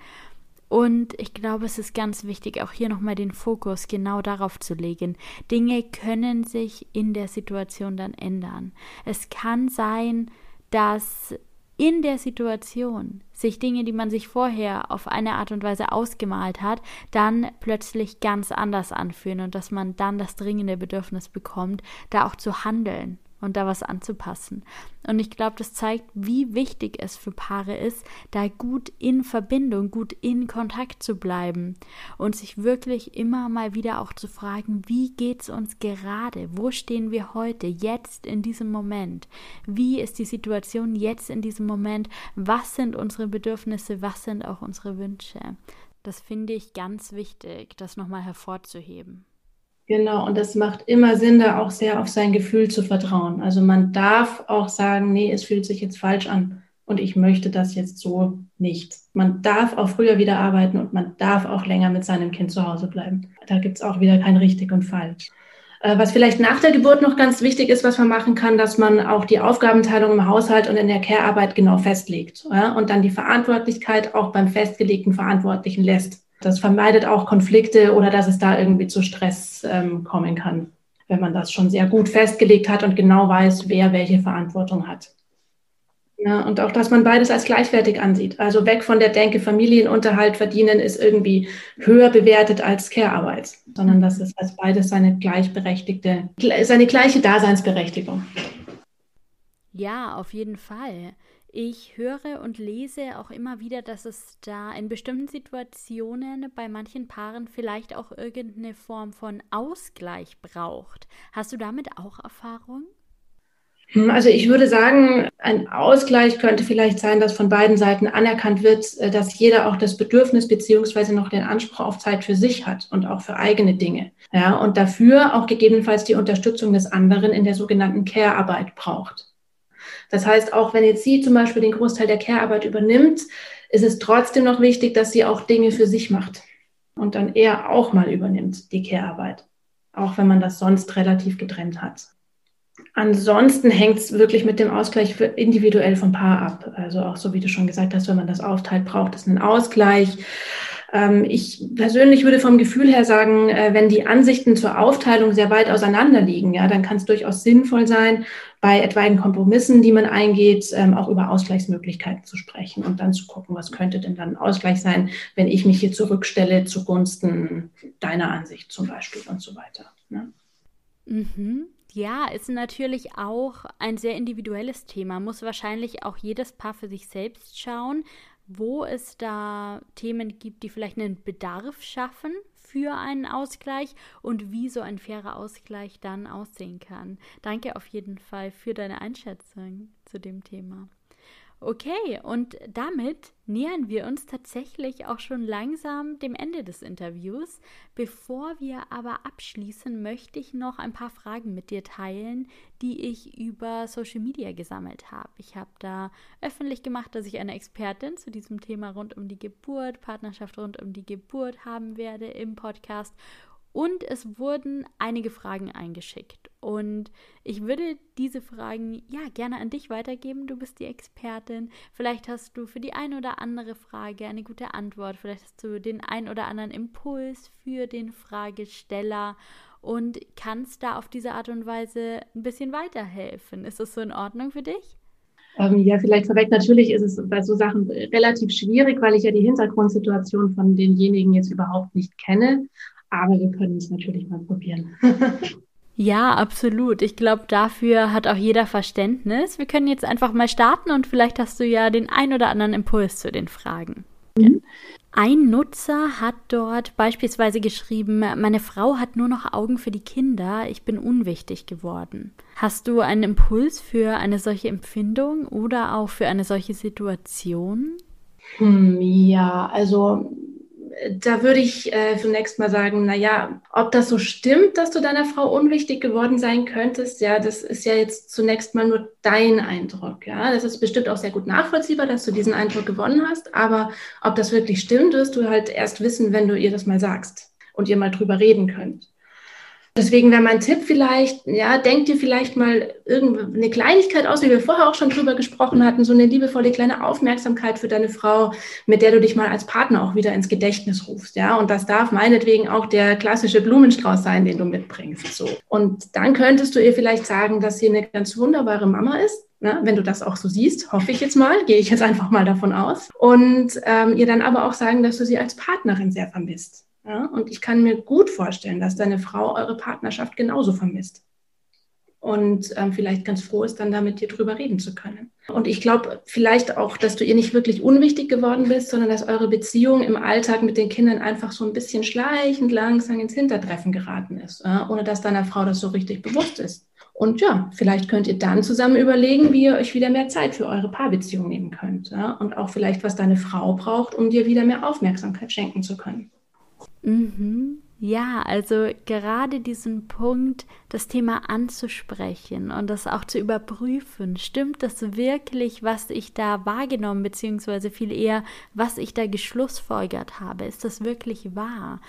Und ich glaube, es ist ganz wichtig, auch hier nochmal den Fokus genau darauf zu legen. Dinge können sich in der Situation dann ändern. Es kann sein, dass in der Situation sich Dinge, die man sich vorher auf eine Art und Weise ausgemalt hat, dann plötzlich ganz anders anfühlen und dass man dann das dringende Bedürfnis bekommt, da auch zu handeln und da was anzupassen. Und ich glaube, das zeigt, wie wichtig es für Paare ist, da gut in Verbindung, gut in Kontakt zu bleiben und sich wirklich immer mal wieder auch zu fragen, wie geht es uns gerade? Wo stehen wir heute, jetzt in diesem Moment? Wie ist die Situation jetzt in diesem Moment? Was sind unsere Bedürfnisse? Was sind auch unsere Wünsche? Das finde ich ganz wichtig, das nochmal hervorzuheben. Genau, und es macht immer Sinn, da auch sehr auf sein Gefühl zu vertrauen. Also man darf auch sagen, nee, es fühlt sich jetzt falsch an und ich möchte das jetzt so nicht. Man darf auch früher wieder arbeiten und man darf auch länger mit seinem Kind zu Hause bleiben. Da gibt es auch wieder kein richtig und falsch. Äh, was vielleicht nach der Geburt noch ganz wichtig ist, was man machen kann, dass man auch die Aufgabenteilung im Haushalt und in der Care-Arbeit genau festlegt ja, und dann die Verantwortlichkeit auch beim festgelegten Verantwortlichen lässt. Das vermeidet auch Konflikte oder dass es da irgendwie zu Stress ähm, kommen kann, wenn man das schon sehr gut festgelegt hat und genau weiß, wer welche Verantwortung hat. Ja, und auch, dass man beides als gleichwertig ansieht. Also weg von der Denke, Familienunterhalt verdienen ist irgendwie höher bewertet als Care-Arbeit, sondern dass es als beides seine gleichberechtigte, seine gleiche Daseinsberechtigung. Ja, auf jeden Fall. Ich höre und lese auch immer wieder, dass es da in bestimmten Situationen bei manchen Paaren vielleicht auch irgendeine Form von Ausgleich braucht. Hast du damit auch Erfahrung? Hm, also ich würde sagen, ein Ausgleich könnte vielleicht sein, dass von beiden Seiten anerkannt wird, äh, dass jeder auch das Bedürfnis beziehungsweise noch den Anspruch auf Zeit für sich hat und auch für eigene Dinge. Ja, und dafür auch gegebenenfalls die Unterstützung des anderen in der sogenannten Care-Arbeit braucht. Das heißt, auch wenn jetzt sie zum Beispiel den Großteil der Care-Arbeit übernimmt, ist es trotzdem noch wichtig, dass sie auch Dinge für sich macht und dann er auch mal übernimmt, die Care-Arbeit. Auch wenn man das sonst relativ getrennt hat. Ansonsten hängt es wirklich mit dem Ausgleich individuell vom Paar ab. Also auch so, wie du schon gesagt hast, wenn man das aufteilt, braucht es einen Ausgleich. Ähm, ich persönlich würde vom Gefühl her sagen, äh, wenn die Ansichten zur Aufteilung sehr weit auseinander liegen, ja, dann kann es durchaus sinnvoll sein, bei etwaigen Kompromissen, die man eingeht, ähm, auch über Ausgleichsmöglichkeiten zu sprechen und dann zu gucken, was könnte denn dann ein Ausgleich sein, wenn ich mich hier zurückstelle zugunsten deiner Ansicht zum Beispiel und so weiter. Ne? Mhm. Ja, ist natürlich auch ein sehr individuelles Thema. Muss wahrscheinlich auch jedes Paar für sich selbst schauen, wo es da Themen gibt, die vielleicht einen Bedarf schaffen für einen Ausgleich und wie so ein fairer Ausgleich dann aussehen kann. Danke auf jeden Fall für deine Einschätzung zu dem Thema. Okay, und damit nähern wir uns tatsächlich auch schon langsam dem Ende des Interviews. Bevor wir aber abschließen, möchte ich noch ein paar Fragen mit dir teilen, die ich über Social Media gesammelt habe. Ich habe da öffentlich gemacht, dass ich eine Expertin zu diesem Thema rund um die Geburt, Partnerschaft rund um die Geburt haben werde im Podcast und es wurden einige Fragen eingeschickt. Und ich würde diese Fragen ja gerne an dich weitergeben. Du bist die Expertin. Vielleicht hast du für die ein oder andere Frage eine gute Antwort. Vielleicht hast du den ein oder anderen Impuls für den Fragesteller und kannst da auf diese Art und Weise ein bisschen weiterhelfen. Ist das so in Ordnung für dich? Ähm, ja, vielleicht vorweg, natürlich ist es bei so Sachen relativ schwierig, weil ich ja die Hintergrundsituation von denjenigen jetzt überhaupt nicht kenne. Aber wir können es natürlich mal probieren. Ja, absolut. Ich glaube, dafür hat auch jeder Verständnis. Wir können jetzt einfach mal starten und vielleicht hast du ja den ein oder anderen Impuls zu den Fragen. Mhm. Ein Nutzer hat dort beispielsweise geschrieben, meine Frau hat nur noch Augen für die Kinder, ich bin unwichtig geworden. Hast du einen Impuls für eine solche Empfindung oder auch für eine solche Situation? Hm, ja, also da würde ich äh, zunächst mal sagen, na ja, ob das so stimmt, dass du deiner Frau unwichtig geworden sein könntest, ja, das ist ja jetzt zunächst mal nur dein Eindruck, ja. Das ist bestimmt auch sehr gut nachvollziehbar, dass du diesen Eindruck gewonnen hast, aber ob das wirklich stimmt, wirst du halt erst wissen, wenn du ihr das mal sagst und ihr mal drüber reden könnt. Deswegen wäre mein Tipp vielleicht, ja, denk dir vielleicht mal irgendeine Kleinigkeit aus, wie wir vorher auch schon drüber gesprochen hatten, so eine liebevolle kleine Aufmerksamkeit für deine Frau, mit der du dich mal als Partner auch wieder ins Gedächtnis rufst, ja. Und das darf meinetwegen auch der klassische Blumenstrauß sein, den du mitbringst, so. Und dann könntest du ihr vielleicht sagen, dass sie eine ganz wunderbare Mama ist, Ne, wenn du das auch so siehst, hoffe ich jetzt mal, gehe ich jetzt einfach mal davon aus. Und ähm, ihr dann aber auch sagen, dass du sie als Partnerin sehr vermisst. Ja? Und ich kann mir gut vorstellen, dass deine Frau eure Partnerschaft genauso vermisst. Und ähm, vielleicht ganz froh ist, dann da mit dir drüber reden zu können. Und ich glaube vielleicht auch, dass du ihr nicht wirklich unwichtig geworden bist, sondern dass eure Beziehung im Alltag mit den Kindern einfach so ein bisschen schleichend langsam ins Hintertreffen geraten ist, ja? ohne dass deiner Frau das so richtig bewusst ist. Und ja, vielleicht könnt ihr dann zusammen überlegen, wie ihr euch wieder mehr Zeit für eure Paarbeziehung nehmen könnt. Ja? Und auch vielleicht, was deine Frau braucht, um dir wieder mehr Aufmerksamkeit schenken zu können. Mhm. Ja, also gerade diesen Punkt, das Thema anzusprechen und das auch zu überprüfen. Stimmt das wirklich, was ich da wahrgenommen, beziehungsweise viel eher, was ich da geschlussfolgert habe? Ist das wirklich wahr?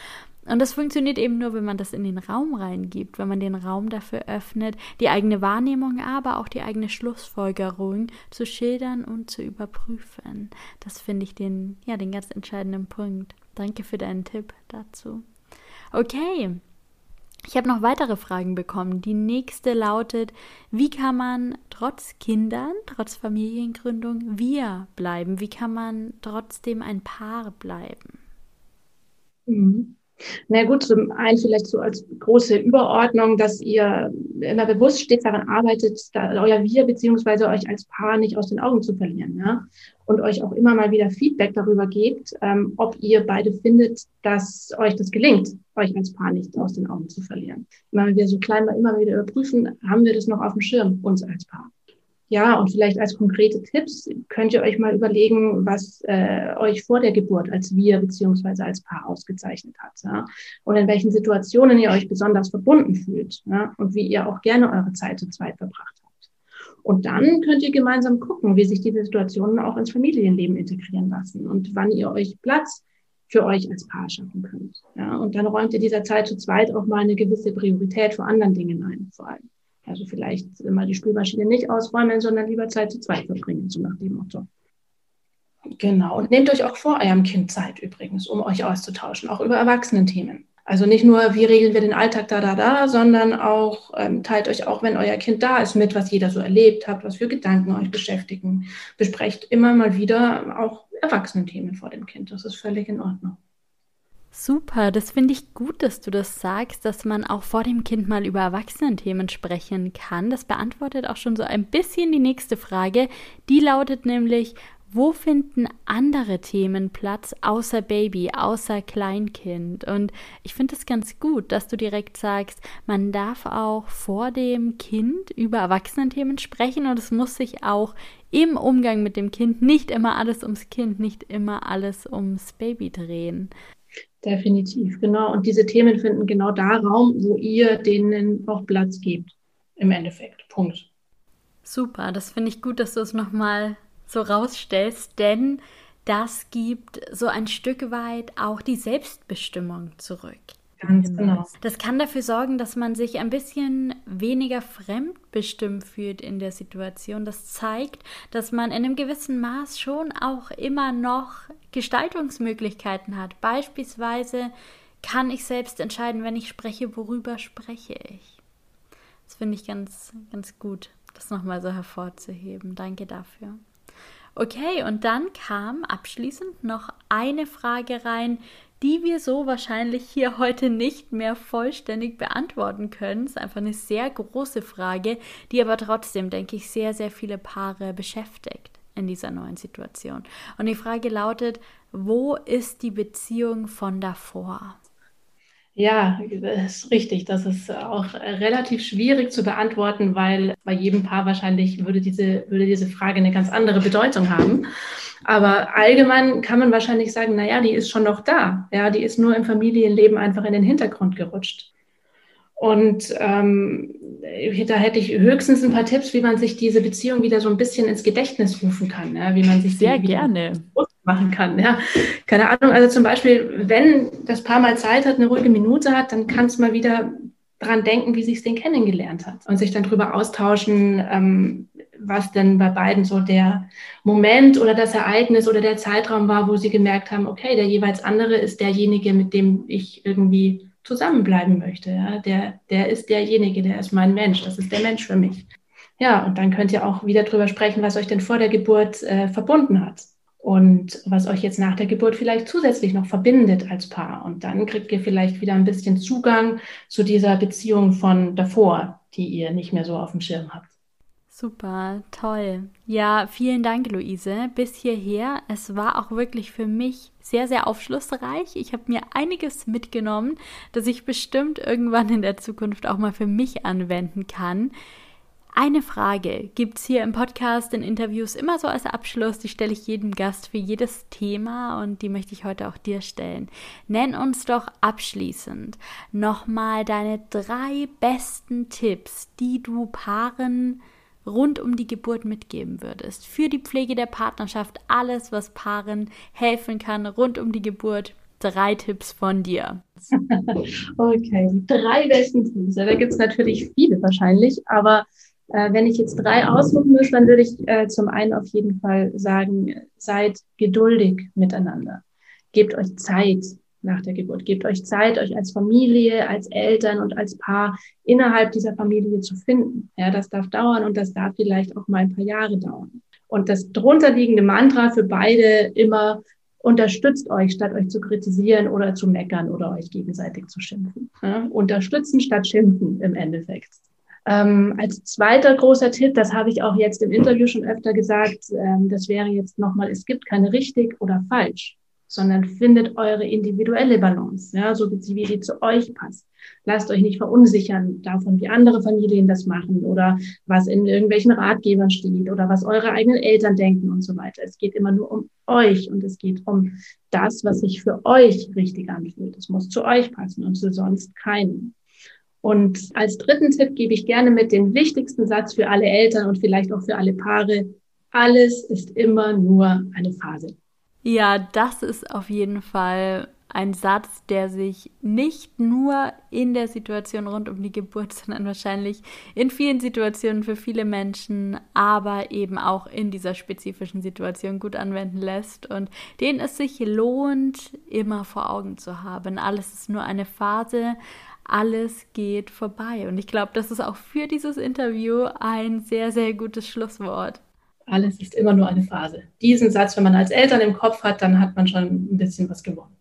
Und das funktioniert eben nur, wenn man das in den Raum reingibt, wenn man den Raum dafür öffnet, die eigene Wahrnehmung, aber auch die eigene Schlussfolgerung zu schildern und zu überprüfen. Das finde ich den, ja, den ganz entscheidenden Punkt. Danke für deinen Tipp dazu. Okay. Ich habe noch weitere Fragen bekommen. Die nächste lautet, wie kann man trotz Kindern, trotz Familiengründung wir bleiben? Wie kann man trotzdem ein Paar bleiben? Mhm. Na gut, zum einen vielleicht so als große Überordnung, dass ihr immer bewusst stets daran arbeitet, da euer Wir beziehungsweise euch als Paar nicht aus den Augen zu verlieren. Ja? Und euch auch immer mal wieder Feedback darüber gebt, ähm, ob ihr beide findet, dass euch das gelingt, euch als Paar nicht aus den Augen zu verlieren. Immer wir so klein mal immer wieder überprüfen, haben wir das noch auf dem Schirm, uns als Paar. Ja, und vielleicht als konkrete Tipps könnt ihr euch mal überlegen, was äh, euch vor der Geburt als wir beziehungsweise als Paar ausgezeichnet hat. Ja? Und in welchen Situationen ihr euch besonders verbunden fühlt ja? und wie ihr auch gerne eure Zeit zu zweit verbracht habt. Und dann könnt ihr gemeinsam gucken, wie sich diese Situationen auch ins Familienleben integrieren lassen und wann ihr euch Platz für euch als Paar schaffen könnt. Ja? Und dann räumt ihr dieser Zeit zu zweit auch mal eine gewisse Priorität vor anderen Dingen ein, vor allem. Also vielleicht mal die Spülmaschine nicht ausräumen, sondern lieber Zeit zu zweit verbringen, so nach dem Motto. Genau. Und nehmt euch auch vor eurem Kind Zeit übrigens, um euch auszutauschen, auch über Erwachsenenthemen. Also nicht nur, wie regeln wir den Alltag da, da, da, sondern auch ähm, teilt euch auch, wenn euer Kind da ist, mit, was jeder so erlebt hat, was für Gedanken euch beschäftigen. Besprecht immer mal wieder auch Erwachsenenthemen vor dem Kind. Das ist völlig in Ordnung. Super, das finde ich gut, dass du das sagst, dass man auch vor dem Kind mal über Erwachsenenthemen sprechen kann. Das beantwortet auch schon so ein bisschen die nächste Frage. Die lautet nämlich, wo finden andere Themen Platz außer Baby, außer Kleinkind? Und ich finde es ganz gut, dass du direkt sagst, man darf auch vor dem Kind über Erwachsenenthemen sprechen und es muss sich auch im Umgang mit dem Kind nicht immer alles ums Kind, nicht immer alles ums Baby drehen. Definitiv, genau. Und diese Themen finden genau da Raum, wo ihr denen auch Platz gebt. Im Endeffekt. Punkt. Super, das finde ich gut, dass du es nochmal so rausstellst, denn das gibt so ein Stück weit auch die Selbstbestimmung zurück. Ganz genau. Das kann dafür sorgen, dass man sich ein bisschen weniger fremdbestimmt fühlt in der Situation. Das zeigt, dass man in einem gewissen Maß schon auch immer noch Gestaltungsmöglichkeiten hat. Beispielsweise kann ich selbst entscheiden, wenn ich spreche, worüber spreche ich. Das finde ich ganz, ganz gut, das nochmal so hervorzuheben. Danke dafür. Okay, und dann kam abschließend noch eine Frage rein, die wir so wahrscheinlich hier heute nicht mehr vollständig beantworten können. Ist einfach eine sehr große Frage, die aber trotzdem, denke ich, sehr, sehr viele Paare beschäftigt in dieser neuen Situation. Und die Frage lautet, wo ist die Beziehung von davor? Ja, das ist richtig. Das ist auch relativ schwierig zu beantworten, weil bei jedem Paar wahrscheinlich würde diese, würde diese Frage eine ganz andere Bedeutung haben. Aber allgemein kann man wahrscheinlich sagen, naja, die ist schon noch da. Ja, die ist nur im Familienleben einfach in den Hintergrund gerutscht. Und ähm, da hätte ich höchstens ein paar Tipps, wie man sich diese Beziehung wieder so ein bisschen ins Gedächtnis rufen kann, ja? wie man sich sehr gerne machen kann. Ja, keine Ahnung. Also zum Beispiel, wenn das Paar mal Zeit hat, eine ruhige Minute hat, dann kann es mal wieder dran denken, wie sich es den kennengelernt hat und sich dann darüber austauschen, ähm, was denn bei beiden so der Moment oder das Ereignis oder der Zeitraum war, wo sie gemerkt haben, okay, der jeweils andere ist derjenige, mit dem ich irgendwie zusammenbleiben möchte. Ja? Der, der ist derjenige, der ist mein Mensch, das ist der Mensch für mich. Ja, und dann könnt ihr auch wieder drüber sprechen, was euch denn vor der Geburt äh, verbunden hat und was euch jetzt nach der Geburt vielleicht zusätzlich noch verbindet als Paar. Und dann kriegt ihr vielleicht wieder ein bisschen Zugang zu dieser Beziehung von davor, die ihr nicht mehr so auf dem Schirm habt. Super, toll. Ja, vielen Dank, Luise. Bis hierher. Es war auch wirklich für mich sehr, sehr aufschlussreich. Ich habe mir einiges mitgenommen, das ich bestimmt irgendwann in der Zukunft auch mal für mich anwenden kann. Eine Frage gibt es hier im Podcast, in Interviews immer so als Abschluss. Die stelle ich jedem Gast für jedes Thema und die möchte ich heute auch dir stellen. Nenn uns doch abschließend nochmal deine drei besten Tipps, die du Paaren rund um die Geburt mitgeben würdest. Für die Pflege der Partnerschaft, alles, was Paaren helfen kann rund um die Geburt. Drei Tipps von dir. okay, drei besten Tipps. da gibt es natürlich viele wahrscheinlich, aber äh, wenn ich jetzt drei aussuchen müsste, dann würde ich äh, zum einen auf jeden Fall sagen, seid geduldig miteinander. Gebt euch Zeit nach der Geburt. Gebt euch Zeit, euch als Familie, als Eltern und als Paar innerhalb dieser Familie zu finden. Ja, das darf dauern und das darf vielleicht auch mal ein paar Jahre dauern. Und das drunterliegende Mantra für beide immer unterstützt euch, statt euch zu kritisieren oder zu meckern oder euch gegenseitig zu schimpfen. Ja, unterstützen statt schimpfen im Endeffekt. Ähm, als zweiter großer Tipp, das habe ich auch jetzt im Interview schon öfter gesagt, ähm, das wäre jetzt nochmal, es gibt keine richtig oder falsch, sondern findet eure individuelle Balance, ja, so wie die zu euch passt. Lasst euch nicht verunsichern davon, wie andere Familien das machen oder was in irgendwelchen Ratgebern steht oder was eure eigenen Eltern denken und so weiter. Es geht immer nur um euch und es geht um das, was sich für euch richtig anfühlt. Es muss zu euch passen und zu sonst keinem. Und als dritten Tipp gebe ich gerne mit den wichtigsten Satz für alle Eltern und vielleicht auch für alle Paare. Alles ist immer nur eine Phase. Ja, das ist auf jeden Fall ein Satz, der sich nicht nur in der Situation rund um die Geburt, sondern wahrscheinlich in vielen Situationen für viele Menschen, aber eben auch in dieser spezifischen Situation gut anwenden lässt und den es sich lohnt, immer vor Augen zu haben. Alles ist nur eine Phase, alles geht vorbei. Und ich glaube, das ist auch für dieses Interview ein sehr, sehr gutes Schlusswort. Alles ist immer nur eine Phase. Diesen Satz, wenn man als Eltern im Kopf hat, dann hat man schon ein bisschen was gewonnen.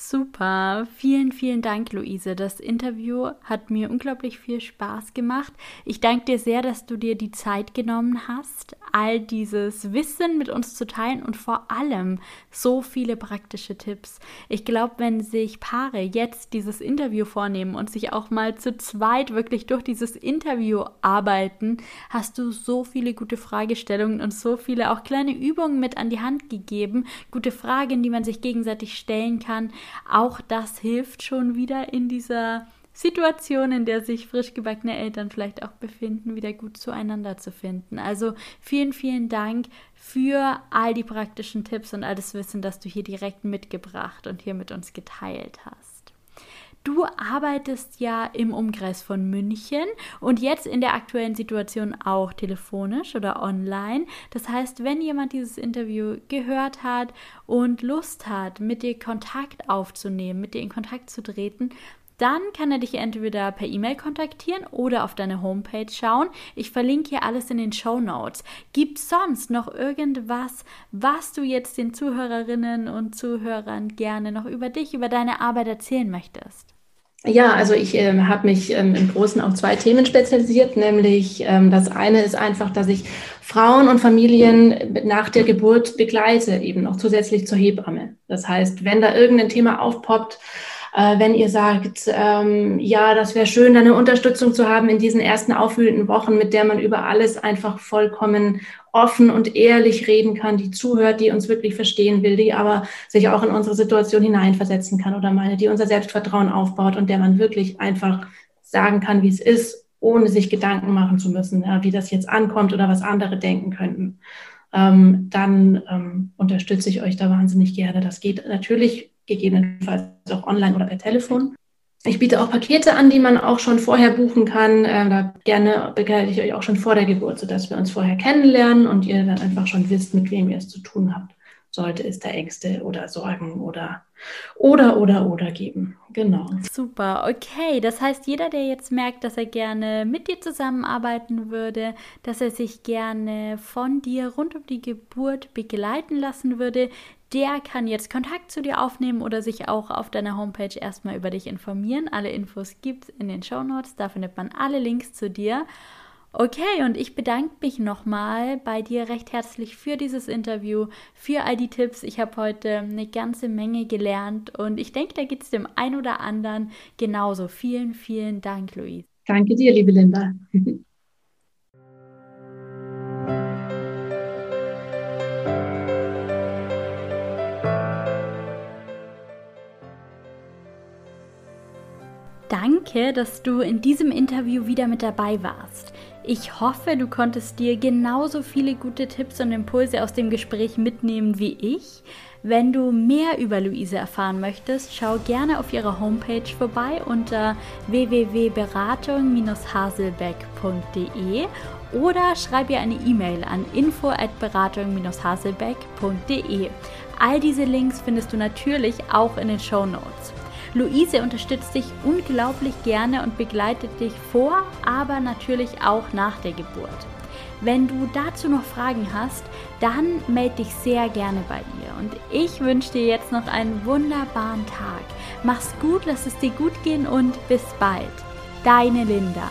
Super, vielen, vielen Dank, Luise. Das Interview hat mir unglaublich viel Spaß gemacht. Ich danke dir sehr, dass du dir die Zeit genommen hast, all dieses Wissen mit uns zu teilen und vor allem so viele praktische Tipps. Ich glaube, wenn sich Paare jetzt dieses Interview vornehmen und sich auch mal zu zweit wirklich durch dieses Interview arbeiten, hast du so viele gute Fragestellungen und so viele auch kleine Übungen mit an die Hand gegeben, gute Fragen, die man sich gegenseitig stellen kann. Auch das hilft schon wieder in dieser Situation, in der sich frisch gebackene Eltern vielleicht auch befinden, wieder gut zueinander zu finden. Also vielen, vielen Dank für all die praktischen Tipps und all das Wissen, das du hier direkt mitgebracht und hier mit uns geteilt hast. Du arbeitest ja im Umkreis von München und jetzt in der aktuellen Situation auch telefonisch oder online. Das heißt, wenn jemand dieses Interview gehört hat und Lust hat, mit dir Kontakt aufzunehmen, mit dir in Kontakt zu treten, dann kann er dich entweder per E-Mail kontaktieren oder auf deine Homepage schauen. Ich verlinke hier alles in den Show Notes. Gibt sonst noch irgendwas, was du jetzt den Zuhörerinnen und Zuhörern gerne noch über dich, über deine Arbeit erzählen möchtest? Ja, also ich äh, habe mich ähm, im Großen auf zwei Themen spezialisiert, nämlich ähm, das eine ist einfach, dass ich Frauen und Familien nach der Geburt begleite, eben noch zusätzlich zur Hebamme. Das heißt, wenn da irgendein Thema aufpoppt, äh, wenn ihr sagt, ähm, ja, das wäre schön, eine Unterstützung zu haben in diesen ersten aufwühlenden Wochen, mit der man über alles einfach vollkommen offen und ehrlich reden kann, die zuhört, die uns wirklich verstehen will, die aber sich auch in unsere Situation hineinversetzen kann oder meine, die unser Selbstvertrauen aufbaut und der man wirklich einfach sagen kann, wie es ist, ohne sich Gedanken machen zu müssen, ja, wie das jetzt ankommt oder was andere denken könnten. Ähm, dann ähm, unterstütze ich euch da wahnsinnig gerne. Das geht natürlich gegebenenfalls auch online oder per Telefon. Ich biete auch Pakete an, die man auch schon vorher buchen kann. Äh, da gerne begleite ich euch auch schon vor der Geburt, sodass wir uns vorher kennenlernen und ihr dann einfach schon wisst, mit wem ihr es zu tun habt. Sollte es da Ängste oder Sorgen oder oder oder oder geben. Genau. Super, okay. Das heißt, jeder, der jetzt merkt, dass er gerne mit dir zusammenarbeiten würde, dass er sich gerne von dir rund um die Geburt begleiten lassen würde, der kann jetzt Kontakt zu dir aufnehmen oder sich auch auf deiner Homepage erstmal über dich informieren. Alle Infos gibt es in den Show Notes, da findet man alle Links zu dir. Okay, und ich bedanke mich nochmal bei dir recht herzlich für dieses Interview, für all die Tipps. Ich habe heute eine ganze Menge gelernt und ich denke, da geht es dem einen oder anderen genauso. Vielen, vielen Dank, Luis. Danke dir, liebe Linda. Danke, dass du in diesem Interview wieder mit dabei warst. Ich hoffe, du konntest dir genauso viele gute Tipps und Impulse aus dem Gespräch mitnehmen wie ich. Wenn du mehr über Luise erfahren möchtest, schau gerne auf ihrer Homepage vorbei unter www.beratung-haselbeck.de oder schreib ihr eine E-Mail an info@beratung-haselbeck.de. All diese Links findest du natürlich auch in den Show Notes. Luise unterstützt dich unglaublich gerne und begleitet dich vor, aber natürlich auch nach der Geburt. Wenn du dazu noch Fragen hast, dann melde dich sehr gerne bei ihr. Und ich wünsche dir jetzt noch einen wunderbaren Tag. Mach's gut, lass es dir gut gehen und bis bald. Deine Linda.